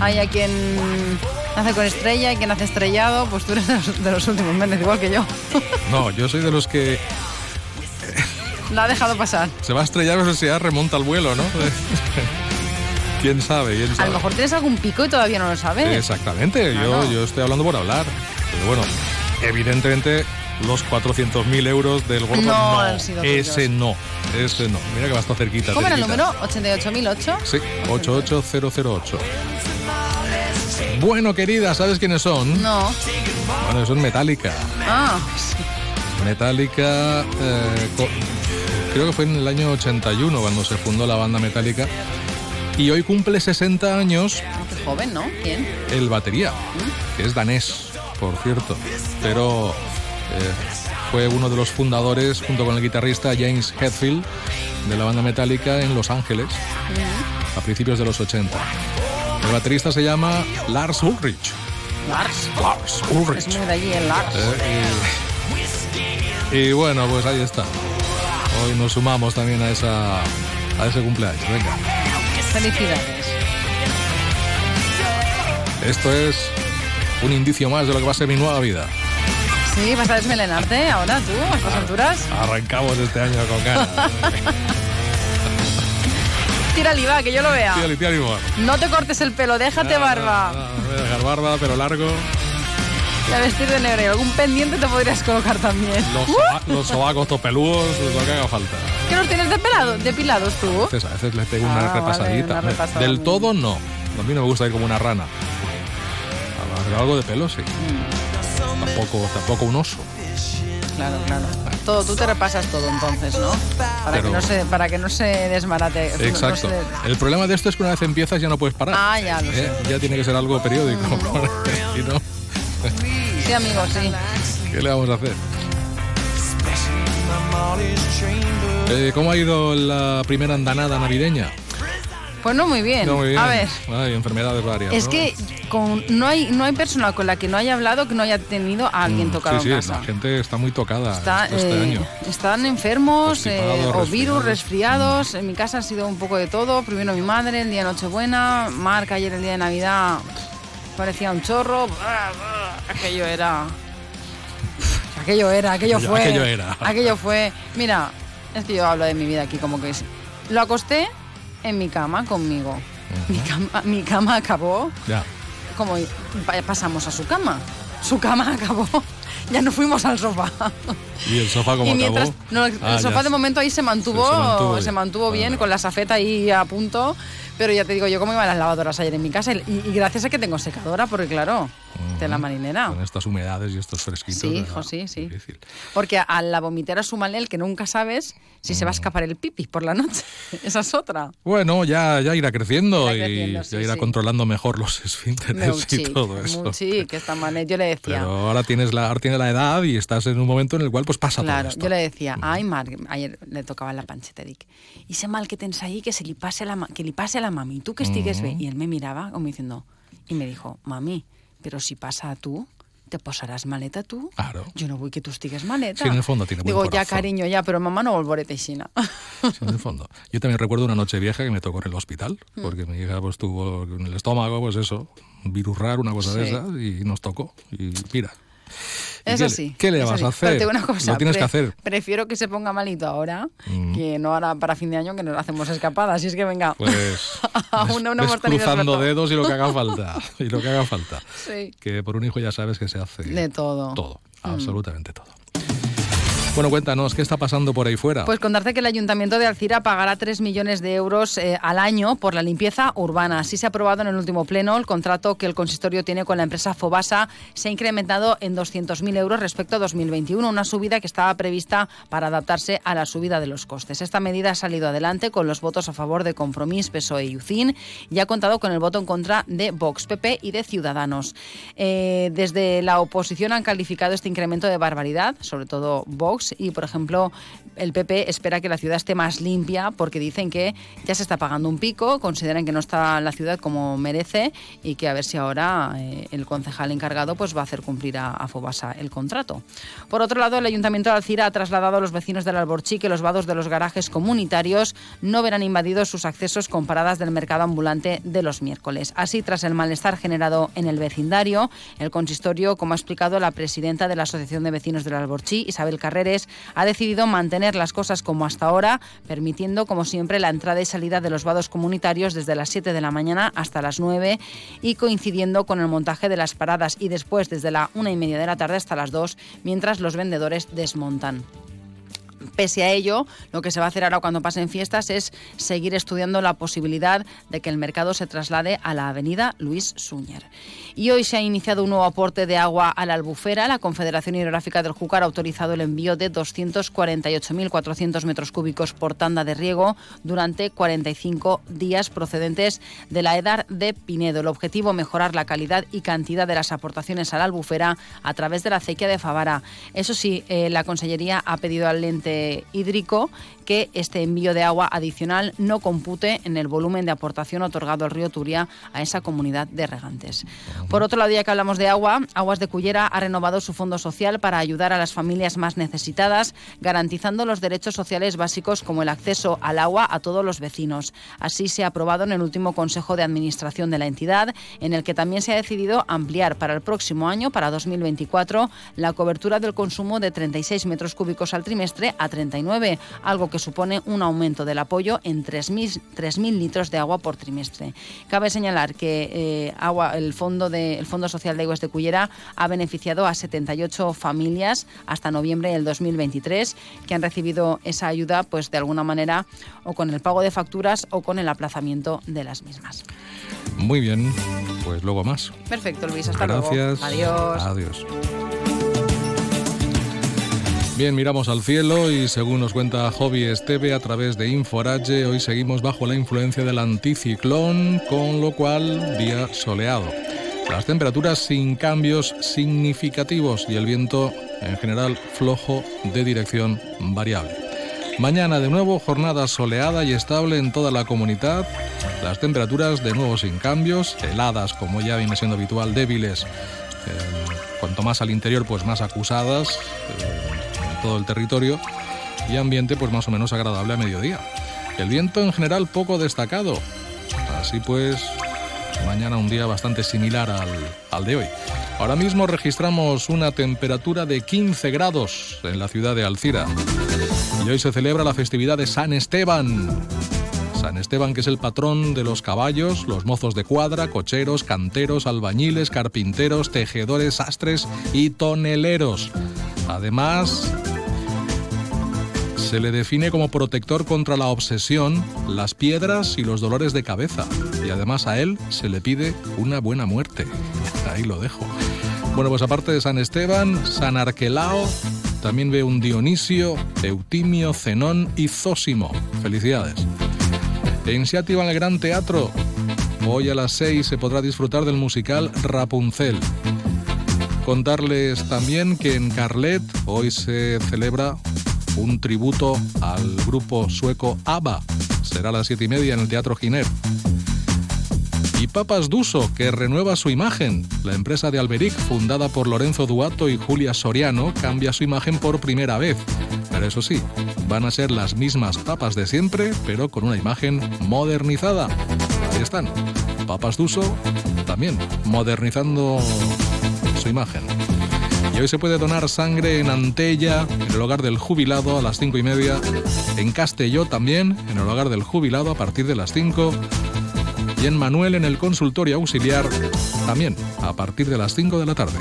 Hay a quien nace con estrella y quien nace estrellado, pues tú eres de los, de los últimos meses, igual que yo. no, yo soy de los que La ha dejado pasar. se va a estrellar o se remonta al vuelo, ¿no? ¿Quién sabe? ¿Quién A lo mejor tienes algún pico y todavía no lo sabes. Exactamente, yo, yo estoy hablando por hablar. Pero bueno, evidentemente los 400.000 euros del gordo No no, han sido ese no, ese no. Mira que va a estar cerquita. ¿Cómo era el número? ¿88.008? Sí, 88008. Bueno, querida, ¿sabes quiénes son? No. Bueno, son Metallica. Ah, Metallica, eh, creo que fue en el año 81 cuando se fundó la banda Metallica. Y hoy cumple 60 años qué joven, ¿no? ¿Quién? el batería, que es danés, por cierto, pero fue uno de los fundadores, junto con el guitarrista James Hetfield, de la banda Metallica en Los Ángeles, a principios de los 80. El baterista se llama Lars Ulrich. Lars. Lars Ulrich. Es muy de allí el Lars. Eh, y, y bueno, pues ahí está. Hoy nos sumamos también a, esa, a ese cumpleaños. Venga. Felicidades. Esto es un indicio más de lo que va a ser mi nueva vida. Sí, vas a desmelenarte ahora tú, a estas alturas. Arrancamos este año con ganas. Tira IVA, que yo lo vea. No te cortes el pelo, déjate barba. Voy a dejar barba, pero largo. Y a vestir de negro. Y algún pendiente te podrías colocar también. Los, soba- los sobacos topeludos, lo que haga falta. ¿Qué los tienes depilado- depilados tú? A veces, a veces le pego Ah, una vale, repasadita. una Del todo no. A mí no me gusta ir como una rana. Algo de pelo sí. Mm. Tampoco, tampoco un oso. Claro, claro. Todo, tú te repasas todo entonces, ¿no? Para, Pero- que, no se, para que no se desmarate. no Exacto. El problema de esto es que una vez empiezas ya no puedes parar. Ah, ya lo sé. ¿Eh? Ya tiene que ser algo periódico. Si no, Sí, amigo, sí. ¿Qué le vamos a hacer? Eh, ¿Cómo ha ido la primera andanada navideña? Pues no muy bien. No, muy bien. A ver. Hay enfermedades varias. Es ¿no? que con, no, hay, no hay persona con la que no haya hablado que no haya tenido a alguien tocado Mm, Sí, sí, en casa. la gente está muy tocada Está, este eh, año. Están enfermos eh, o virus, resfriados. resfriados. En mi casa ha sido un poco de todo. Primero mi madre, el día de Nochebuena. Marc ayer el día de Navidad parecía un chorro. Aquello era... Aquello era, aquello Aquello- fue. aquello era. Aquello fue. Mira, es que yo hablo de mi vida aquí como que es. Lo acosté en mi cama conmigo. mi, cama, mi cama acabó Ya. como pa- pasamos a su cama. Su cama acabó. Ya no fuimos al sofá. ¿Y el sofá cómo y mientras acabó? no, el Ah, sofá ya. de momento ahí se mantuvo, Se- mantuvo se bien. mantuvo bien con la safeta ahí a punto. Pero ya te digo yo cómo iban las lavadoras ayer en mi casa y, y gracias a que tengo secadora, porque claro, de la marinera. Con estas humedades y estos fresquitos. Sí, hijo, sí, sí. Porque a, la vomitera súmale el que nunca sabes si Mm. se va a escapar el pipi por la noche. Esa es otra. Bueno, ya, ya irá creciendo Irá creciendo, y sí, ya irá sí. controlando mejor los esfínteres Muchi, y todo eso. muchi, que está mal. Yo le decía, Pero ahora tienes la, ahora tienes la edad y estás en un momento en el cual pues pasa Claro, todo esto. yo le decía, ay, Marc, ayer le tocaba la pancheta, dic, y ese mal que tens ahí, que se li pase la, que li pase la mami, tú que estigues Mm. bé. Y él me miraba como diciendo, y me dijo, mami, pero si pasa a tú, te posaràs maleta tú? Claro. Jo no vull que tu estigues maleta. Sí, en el fondo tiene buen Digo, ya, cariño, ya, pero mamá no volveré aixina. Sí, en el fondo. Yo también recuerdo una noche vieja que me tocó en el hospital, Mm. porque mi hija pues tuvo en el estómago, pues eso, un virus raro, una cosa de esas, y nos tocó. Y mira. ¿Y Eso qué le- sí. ¿Qué le vas sí. a hacer? una cosa, Lo tienes que hacer. Prefiero que se ponga malito ahora Mm. que no ahora para fin de año que nos hacemos escapada. Así es que venga. Pues hemos tenido cruzando dedos y lo que haga falta. Y lo que haga falta. Sí. Que por un hijo ya sabes que se hace De todo. todo, Mm. absolutamente todo. Bueno, cuéntanos, ¿qué está pasando por ahí fuera? Pues contarte que el Ayuntamiento de Alcira pagará 3 millones de euros eh, al año por la limpieza urbana. Así se ha aprobado en el último pleno. El contrato que el consistorio tiene con la empresa Fobasa se ha incrementado en 200.000 euros respecto a 2021, una subida que estaba prevista para adaptarse a la subida de los costes. Esta medida ha salido adelante con los votos a favor de Compromís, PSOE y UCIN y ha contado con el voto en contra de Vox, PP y de Ciudadanos. Eh, desde la oposición han calificado este incremento de barbaridad, sobre todo Vox, y por ejemplo el PP espera que la ciudad esté más limpia porque dicen que ya se está pagando un pico, consideran que no está la ciudad como merece y que a ver si ahora eh, el concejal encargado pues va a hacer cumplir a, Fobasa el contrato. Por otro lado, el Ayuntamiento de Alcira ha trasladado a los vecinos del Alborchí que los vados de los garajes comunitarios no verán invadidos sus accesos con paradas del mercado ambulante de los miércoles. Así, tras el malestar generado en el vecindario, el consistorio, como ha explicado la presidenta de la Asociación de Vecinos del Alborchí, Isabel Carreres, ha decidido mantener las cosas como hasta ahora, permitiendo, como siempre, la entrada y salida de los vados comunitarios desde las 7 de la mañana hasta las 9 y coincidiendo con el montaje de las paradas y después desde la una y media de la tarde hasta las 2, mientras los vendedores desmontan. Pese a ello, lo que se va a hacer ahora cuando pasen fiestas es seguir estudiando la posibilidad de que el mercado se traslade a la avenida Luis Suñer. Y hoy se ha iniciado un nuevo aporte de agua a la albufera. La Confederación Hidrográfica del Júcar ha autorizado el envío de 248.400 metros cúbicos por tanda de riego durante 45 días procedentes de la EDAR de Pinedo. El objetivo, mejorar la calidad y cantidad de las aportaciones a la albufera a través de la acequia de Favara. Eso sí, eh, la Consellería ha pedido al ente hídrico que este envío de agua adicional no compute en el volumen de aportación otorgado al río Turia a esa comunidad de regantes. Por otro lado, ya que hablamos de agua, Aguas de Cullera ha renovado su fondo social para ayudar a las familias más necesitadas, garantizando los derechos sociales básicos como el acceso al agua a todos los vecinos. Así se ha aprobado en el último Consejo de Administración de la entidad, en el que también se ha decidido ampliar para el próximo año, para 2024, la cobertura del consumo de 36 metros cúbicos al trimestre a 39, algo que supone un aumento del apoyo en 3.000 3.000 litros de agua por trimestre. Cabe señalar que eh, agua, el, fondo de, el Fondo Social de Aguas de Cullera ha beneficiado a 78 familias hasta noviembre del 2023 que han recibido esa ayuda pues de alguna manera o con el pago de facturas o con el aplazamiento de las mismas. Muy bien, pues luego más. Perfecto, Luis, hasta Gracias. luego. Adiós. Adiós. Bien, miramos al cielo y según nos cuenta Hobby Esteve a través de Inforage, hoy seguimos bajo la influencia del anticiclón, con lo cual día soleado. Las temperaturas sin cambios significativos y el viento en general flojo de dirección variable. Mañana de nuevo jornada soleada y estable en toda la comunidad. Las temperaturas de nuevo sin cambios, heladas como ya viene siendo habitual, débiles. eh, cuanto más al interior, pues más acusadas eh, todo el territorio y ambiente pues más o menos agradable a mediodía. El viento en general poco destacado. Así pues, mañana un día bastante similar al, al de hoy. Ahora mismo registramos una temperatura de 15 grados en la ciudad de Alcira. Y hoy se celebra la festividad de San Esteban. San Esteban, que es el patrón de los caballos, los mozos de cuadra, cocheros, canteros, albañiles, carpinteros, tejedores, sastres y toneleros. Además, se le define como protector contra la obsesión, las piedras y los dolores de cabeza. Y además a él se le pide una buena muerte. Ahí lo dejo. Bueno, pues aparte de San Esteban, San Arquelao, también ve un Dionisio, Eutimio, Zenón y Zósimo. Felicidades. En Seattle, en el Gran Teatro, hoy a las 6 se podrá disfrutar del musical Rapunzel. Contarles también que en Carlet hoy se celebra un tributo al grupo sueco ABBA. Será a las siete y media en el Teatro Giner. Y Papas Duso, que renueva su imagen. La empresa de Alberic, fundada por Lorenzo Duato y Julia Soriano, cambia su imagen por primera vez. Pero eso sí, van a ser las mismas papas de siempre, pero con una imagen modernizada. Ahí están. Papas Duso también modernizando su imagen. Hoy se puede donar sangre en Antella, en el hogar del jubilado a las cinco y media. En Castelló también, en el hogar del jubilado a partir de las 5. Y en Manuel, en el consultorio auxiliar, también a partir de las 5 de la tarde.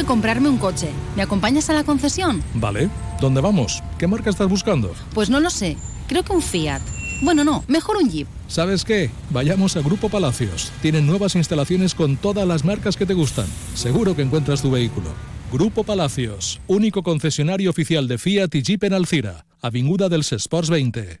Que comprarme un coche. ¿Me acompañas a la concesión? Vale, ¿dónde vamos? ¿Qué marca estás buscando? Pues no lo sé. Creo que un Fiat. Bueno, no, mejor un Jeep. ¿Sabes qué? Vayamos a Grupo Palacios. Tienen nuevas instalaciones con todas las marcas que te gustan. Seguro que encuentras tu vehículo. Grupo Palacios, único concesionario oficial de Fiat y Jeep en Alcira, Avinguda dels Esports 20.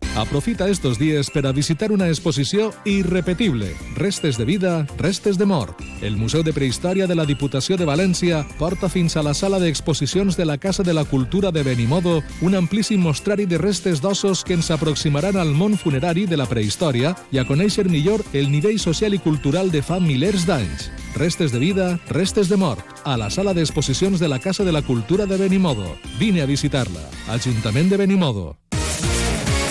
Aprofita estos días para visitar una exposició irrepetible, Restes de vida, restes de mort. El Museu de Prehistòria de la Diputació de València porta fins a la sala d'exposicions de la Casa de la Cultura de Benimodo un amplíssim mostrari de restes d'ossos que ens aproximaran al món funerari de la prehistòria i a conèixer millor el nivell social i cultural de fa milers d'anys. Restes de vida, restes de mort, a la sala d'exposicions de la Casa de la Cultura de Benimodo. Vine a visitarla. Ajuntament de Benimodo.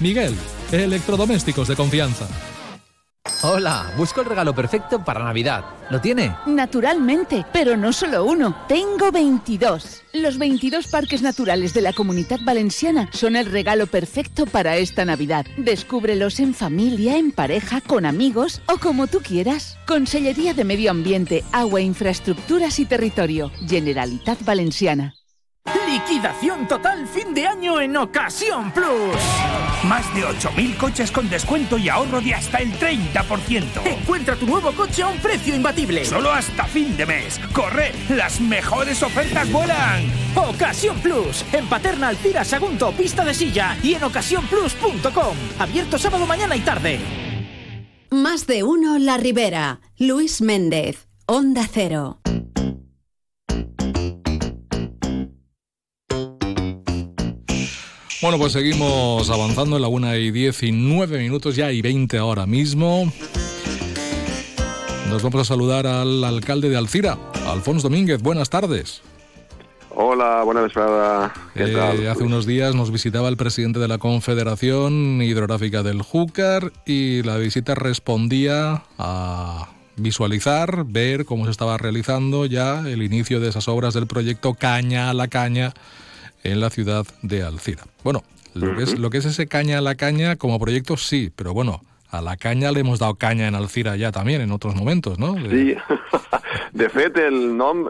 Miguel, electrodomésticos de confianza. Hola, busco el regalo perfecto para Navidad. ¿Lo tiene? Naturalmente, pero no solo uno. Tengo 22. Los 22 parques naturales de la Comunidad Valenciana son el regalo perfecto para esta Navidad. Descúbrelos en familia, en pareja, con amigos o como tú quieras. Consellería de Medio Ambiente, Agua, Infraestructuras y Territorio. Generalitat Valenciana. Liquidación total fin de año en Ocasión Plus. Más de 8.000 coches con descuento y ahorro de hasta el 30%. Encuentra tu nuevo coche a un precio imbatible. Solo hasta fin de mes. ¡Corre! ¡Las mejores ofertas vuelan! Ocasión Plus. En Paterna Alcira Sagunto, pista de silla y en ocasiónplus.com. Abierto sábado, mañana y tarde. Más de uno La Ribera. Luis Méndez. Onda Cero. Bueno, pues seguimos avanzando en la 1 y 19 minutos ya y 20 ahora mismo. Nos vamos a saludar al alcalde de Alcira, Alfonso Domínguez. Buenas tardes. Hola, buenas vesprada. ¿Qué Eh, tal? hace unos días nos visitaba el presidente de la Confederación Hidrográfica del Júcar y la visita respondía a visualizar, ver cómo se estaba realizando ya el inicio de esas obras del proyecto Caña a la Caña en la ciudad de Alcira. Bueno, lo, que es, lo que es ese Caña a la Caña como proyecto sí, pero bueno, a la caña le hemos dado caña en Alcira ya también en otros momentos, ¿no? Sí, de fet el nom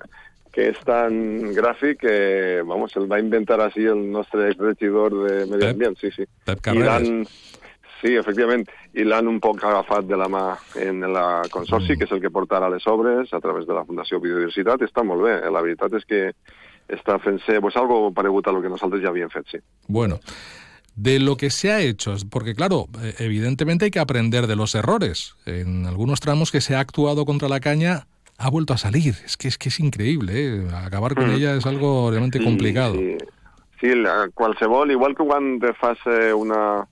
que és tan gràfic que, vamos, el va inventar així el nostre exregidor de Medi Ambient, sí, sí. Pep Carreras. sí, efectivament, i l'han un poc agafat de la mà en la Consorci, Mm. que és el que portarà les obres a través de la Fundació Biodiversitat. Està molt bé, eh? la veritat és que està fent-se pues, algo paregut a lo que nosaltres ja havíem fet, sí. Bueno, de lo que se ha hecho, porque claro, eh, evidentemente hay que aprender de los errores. En algunos tramos que se ha actuado contra la caña ha vuelto a salir. Es que es que es increíble, ¿eh? acabar con Mm. ella es algo realmente Sí, complicado. Sí, sí la, qualsevol, igual que quan te fas eh, una,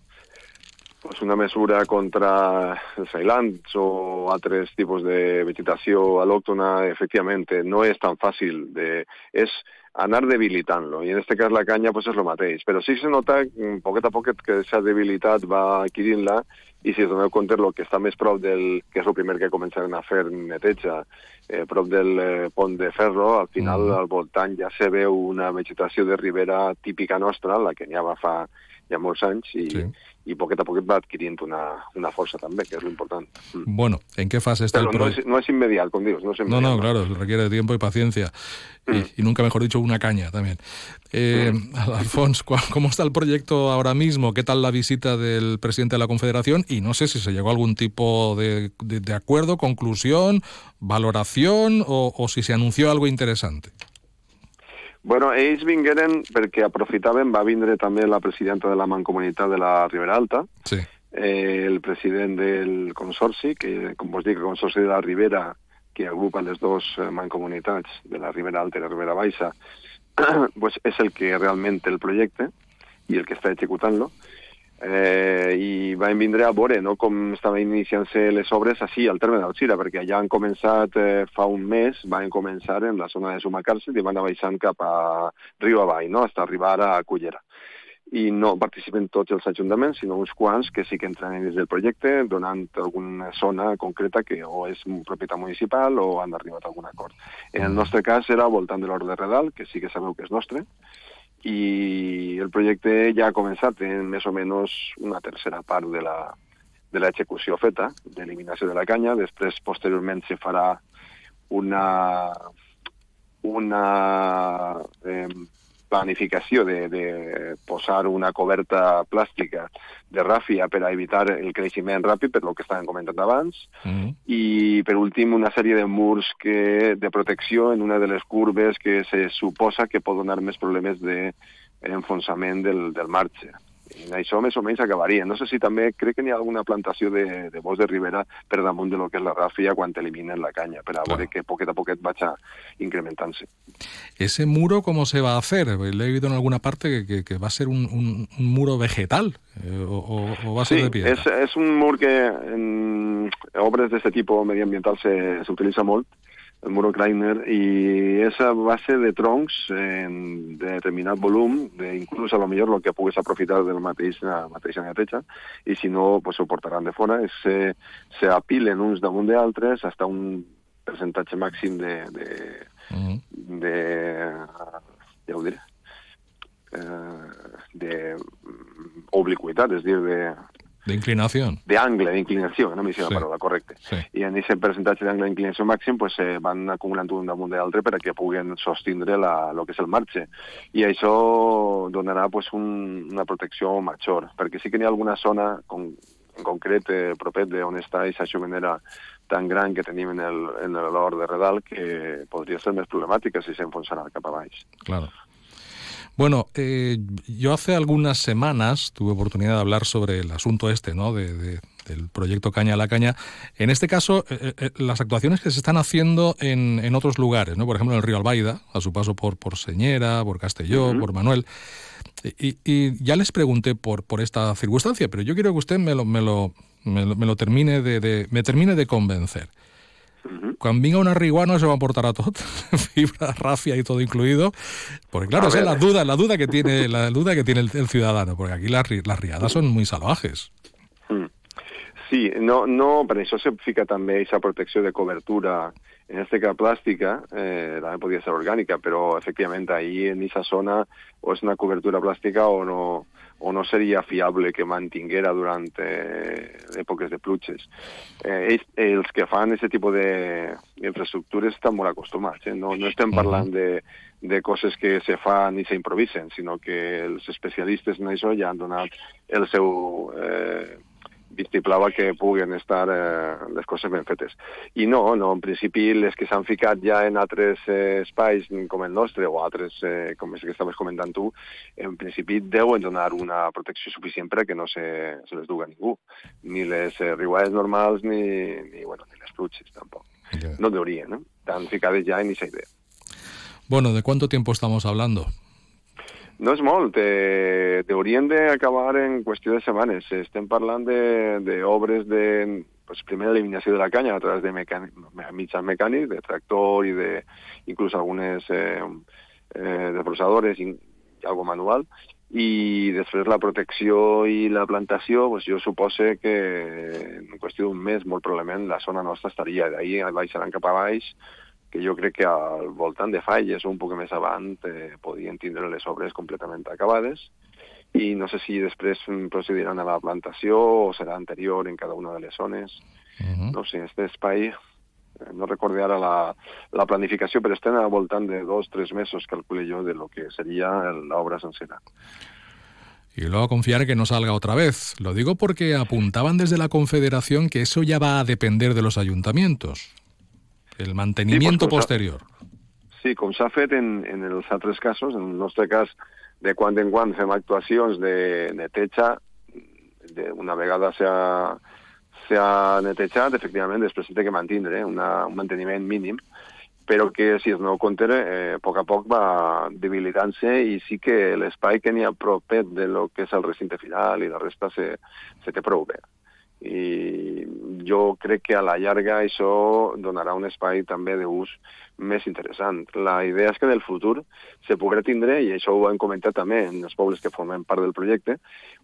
pues una mesura contra els ailants o altres tipus de vegetació al·lòctona, efectivamente, no és tan fàcil. De, és anar debilitant-lo, i en aquest cas la canya pues, és el mateix. Però sí se nota, mm, poquet a poquet, que aquesta debilitat va adquirint-la, i si us doneu compte, el que està més prop del, que és el primer que començaran a fer neteja, eh, prop del eh, pont de ferro, al final al voltant ja se veu una vegetació de ribera típica nostra, la que n'hi ha fa ja molts anys, i, sí. i poquet a poquet va adquirint una, una força també, que és l'important. Mm. Bueno, ¿en qué fase está el no proyecto? no és immediat, com dius, no és No, immediat. no, claro, requiere tiempo y paciencia. Mm. Y, y nunca mejor dicho, una caña también. Eh, Alfonso, ¿cu- ¿cómo está el proyecto ahora mismo? ¿Qué tal la visita del presidente de la Confederación? Y no sé si se llegó a algún tipo de, de- de acuerdo, conclusión, valoración o, o si se anunció algo interesante. Bueno, ells vingueren perquè aprofitaven, va vindre també la presidenta de la Mancomunitat de la Ribera Alta, Sí. eh, el president del Consorci, que com vos dic, el Consorci de la Ribera, que agrupa les dues eh, mancomunitats de la Ribera Alta i la Ribera Baixa, pues és el que realment té el projecte i el que està executant-lo. Eh, I vam vindre a veure no, com estaven iniciant-se les obres així al terme d'Alzira, perquè ja han començat eh, fa un mes, van començar en la zona de Sumacàrcel i van anar baixant cap a riu avall, no? fins arribar a Cullera i no participen tots els ajuntaments, sinó uns quants que sí que entren dins del projecte, donant alguna zona concreta que o és propietat municipal o han arribat a algun acord. En el nostre cas era al voltant de l'Hort de Redal, que sí que sabeu que és nostre, i el projecte ja ha començat en més o menys una tercera part de la de l'execució feta, d'eliminació de la canya. Després, posteriorment, se farà una, una eh, planificació de, de posar una coberta plàstica de ràfia per a evitar el creixement ràpid, per lo que estàvem comentant abans, i per últim una sèrie de murs que, de protecció en una de les curves que se suposa que pot donar més problemes d'enfonsament del, del marge. En això més o menys acabaria. No sé si també crec que n'hi ha alguna plantació de, de bosc de ribera per damunt de lo que és la ràfia quan eliminen la canya, per a veure que poquet a poquet vaig incrementant-se. ¿Ese muro cómo se va a hacer? Le he oído en alguna parte que, que- que va a ser un, un- un muro vegetal eh, o, o- va a ser Sí, de piedra. és, és un mur que en obres d'aquest tipus mediambiental se- s'utilitza molt. El muro Kreiner, i és a base de troncs en de determinat volum, de inclús a lo millor el que puguis aprofitar del mateix, la mateixa neteja, i si no, pues, ho portaran de fora, se, se apilen uns damunt d'altres hasta un percentatge màxim de, de, de ja ho diré, eh, de oblicuitat, és dir, de, De inclinación. de angle, d'inclinació, no m'hi sé la Sí. paraula correcta. Sí. I en aquest percentatge d'angle d'inclinació màxim pues, eh, van acumulant un damunt de l'altre perquè puguen sostindre la, lo que és el marge. I això donarà pues, un, una protecció major, perquè sí que n'hi ha alguna zona con, en concret eh, propet d'on està aquesta xumenera tan gran que tenim en el- en l'hort de Redal que podria ser més problemàtica si s'enfonsarà cap a baix. Claro. Bueno, eh, yo hace algunas semanas tuve oportunidad de hablar sobre el asunto este, ¿no? De, de- del proyecto Caña a la Caña. En este caso, eh, eh, las actuaciones que se están haciendo en, en otros lugares, ¿no? Por ejemplo, en el río Albaida, a su paso por, por Señera, por Castelló, por Manuel. Y, y ya les pregunté por, por esta circunstancia, pero yo quiero que usted me lo, me lo, me lo, me lo termine de, de- me termine de convencer. Quan vinga un arriguano se va a portar a tot, fibra, rafia y todo incluido, porque claro, A esa es la duda, la duda que tiene, la duda que tiene el, el ciudadano, porque aquí las, las riadas son muy salvajes. Sí, no, no, per això se fica també aquesta protecció de cobertura, en este cas plàstica, eh, també podria ser orgànica, però efectivament ahí en aquesta zona o és una cobertura plàstica o no, o no seria fiable que mantinguera durant eh, èpoques de pluges. Eh, ells, els que fan aquest tipus d'infraestructures estan molt acostumats, eh? no, no estem parlant de, de coses que se fan i s'improvisen, sinó que els especialistes en això ja han donat el seu eh, vistiplava que puguen estar eh, les coses ben fetes. I no, no, en principi les que s'han ficat ja en altres eh, espais com el nostre o altres, eh, com els que estaves comentant tu, en principi deuen donar una protecció suficient per que no se, se les duga ningú. Ni les eh, riuades normals ni, ni, bueno, ni les pluges tampoc. No deurien, no? Estan ficades ja en aquesta idea. Bueno, ¿de cuánto tiempo estamos hablando? No és molt, eh, haurien d'acabar en qüestió de setmanes. Estem parlant de, de de, pues, primer eliminació de la canya a través de mecànic, mitjans mecànics, de tractor i de inclús algunes eh, eh, desbrossadores i algo manual, i després la protecció i la plantació, pues, jo supose que en qüestió d'un mes, molt probablement, la zona nostra estaria d'ahir baixaran cap a baix, que jo crec que al voltant de Falles o un poc més avant eh, podien tindre les obres completament acabades i no sé si després mm, procediran a la plantació o serà anterior en cada una de les zones. No sé, este espai, eh, no recordé ara la, la planificació, però estem al voltant de dos, tres mesos, calcule jo, de lo que seria l'obra sencera. Y luego a confiar que no salga otra vez. Lo digo porque apuntaban desde la Confederación que eso ya va a depender de los ayuntamientos. El mantenimiento Sí, pues, posterior. Sí, com s'ha fet en, en els altres casos, en el nostre cas, de quan en quan fem actuacions de neteja, de, una vegada s'ha s'ha netejat, efectivament, després s'ha de mantindre eh, una, un manteniment mínim, però que si es no compte, eh, a poc a poc va debilitant-se i sí que l'espai que n'hi ha propet de lo que és el recinte final i la resta se, se té prou bé i jo crec que a la llarga això donarà un espai també d'ús més interessant. La idea és que del futur se podrà tindre, i això ho hem comentat també en els pobles que formen part del projecte,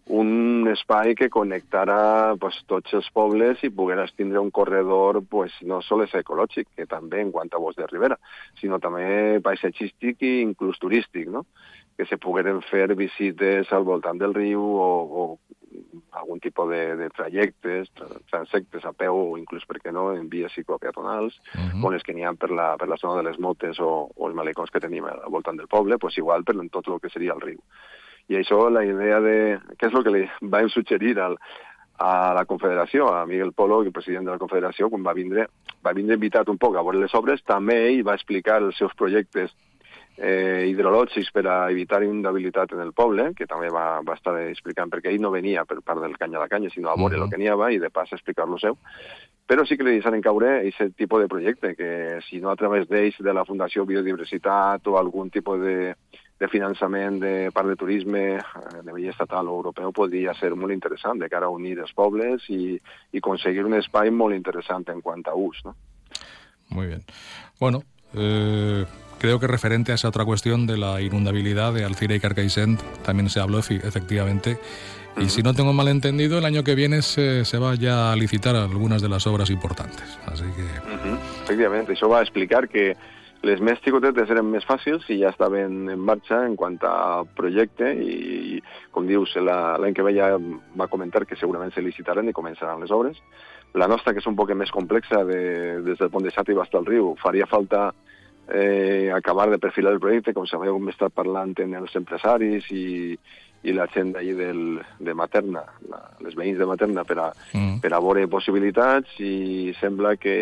un espai que connectarà pues, tots els pobles i pogueràs tindre un corredor pues, no sols ecològic, que també en quant a bosc de ribera, sinó també paisatgístic i inclús turístic, no? que se pogueren fer visites al voltant del riu o, o algun tipus de, de trajectes, tra- transectes a peu o inclús, per què no, en vies ciclopeatonals, com les que n'hi ha per la, per la zona de les motes o, o els malecons que tenim al voltant del poble, pues igual per en tot el que seria el riu. I això, la idea de... Què és el que li vam suggerir al, a la Confederació, a Miguel Polo, el president de la Confederació, quan va vindre, va vindre invitat un poc a veure les obres, també ell va explicar els seus projectes eh, hidrològics per a evitar inundabilitat en el poble, que també va, va estar explicant, perquè ell no venia per part del Canya la Canya, sinó a veure el que n'hi havia i de pas explicar lo seu. Però sí que li deixaren caure aquest tipus de projecte, que si no a través d'ells, de la Fundació Biodiversitat o algun tipus de, de finançament de part de turisme eh, a nivell estatal o europeu podria ser molt interessant de cara a unir els pobles i, i aconseguir un espai molt interessant en quant a ús. No? Muy bien. Bueno, eh, creo que referente a esa otra cuestión de la inundabilidad de Alcira y Carcaixent también se habló efectivamente. Y si no tengo mal entendido, el año que viene se, se va ya a licitar algunas de las obras importantes. Así que Mhm. Efectivament, això va explicar que les més xicotetes eren més fàcils i ja estaven en marxa en quant a projecte i, com dius, la- l'any que ve ja va comentar que segurament se licitaran i començaran les obres. La nostra, que és un poc més complexa, de, des del pont de Xàtiva fins al riu, faria falta eh, acabar de perfilar el projecte, com sabeu, hem estat parlant amb els empresaris i, i la gent d'ahir del- de Materna, la, les veïns de Materna, per a, mm. per a veure possibilitats i sembla que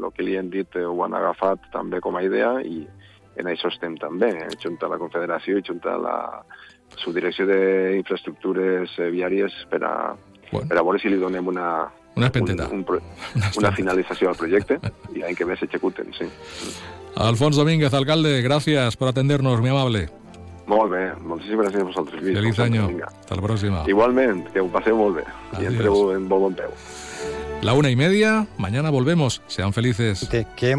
el que li han dit eh, ho han agafat també com a idea i en això estem també, eh, junt a la Confederació i junt a la Subdirecció d'Infraestructures eh, Viàries per a, per a veure si li donem una, una espenteta. un, un, pro- una finalització al projecte i l'any que ve s'executen, sí. Alfonso Domínguez, alcalde, gracias por atendernos, muy amable. Molt bé, moltíssimes gràcies a vosaltres. Lluís. Feliz vinga. Hasta la próxima. Igualment, que ho passeu molt bé i Adiós. entreu en molt bon peu. La una y media, mañana volvemos. Sean felices. que hemos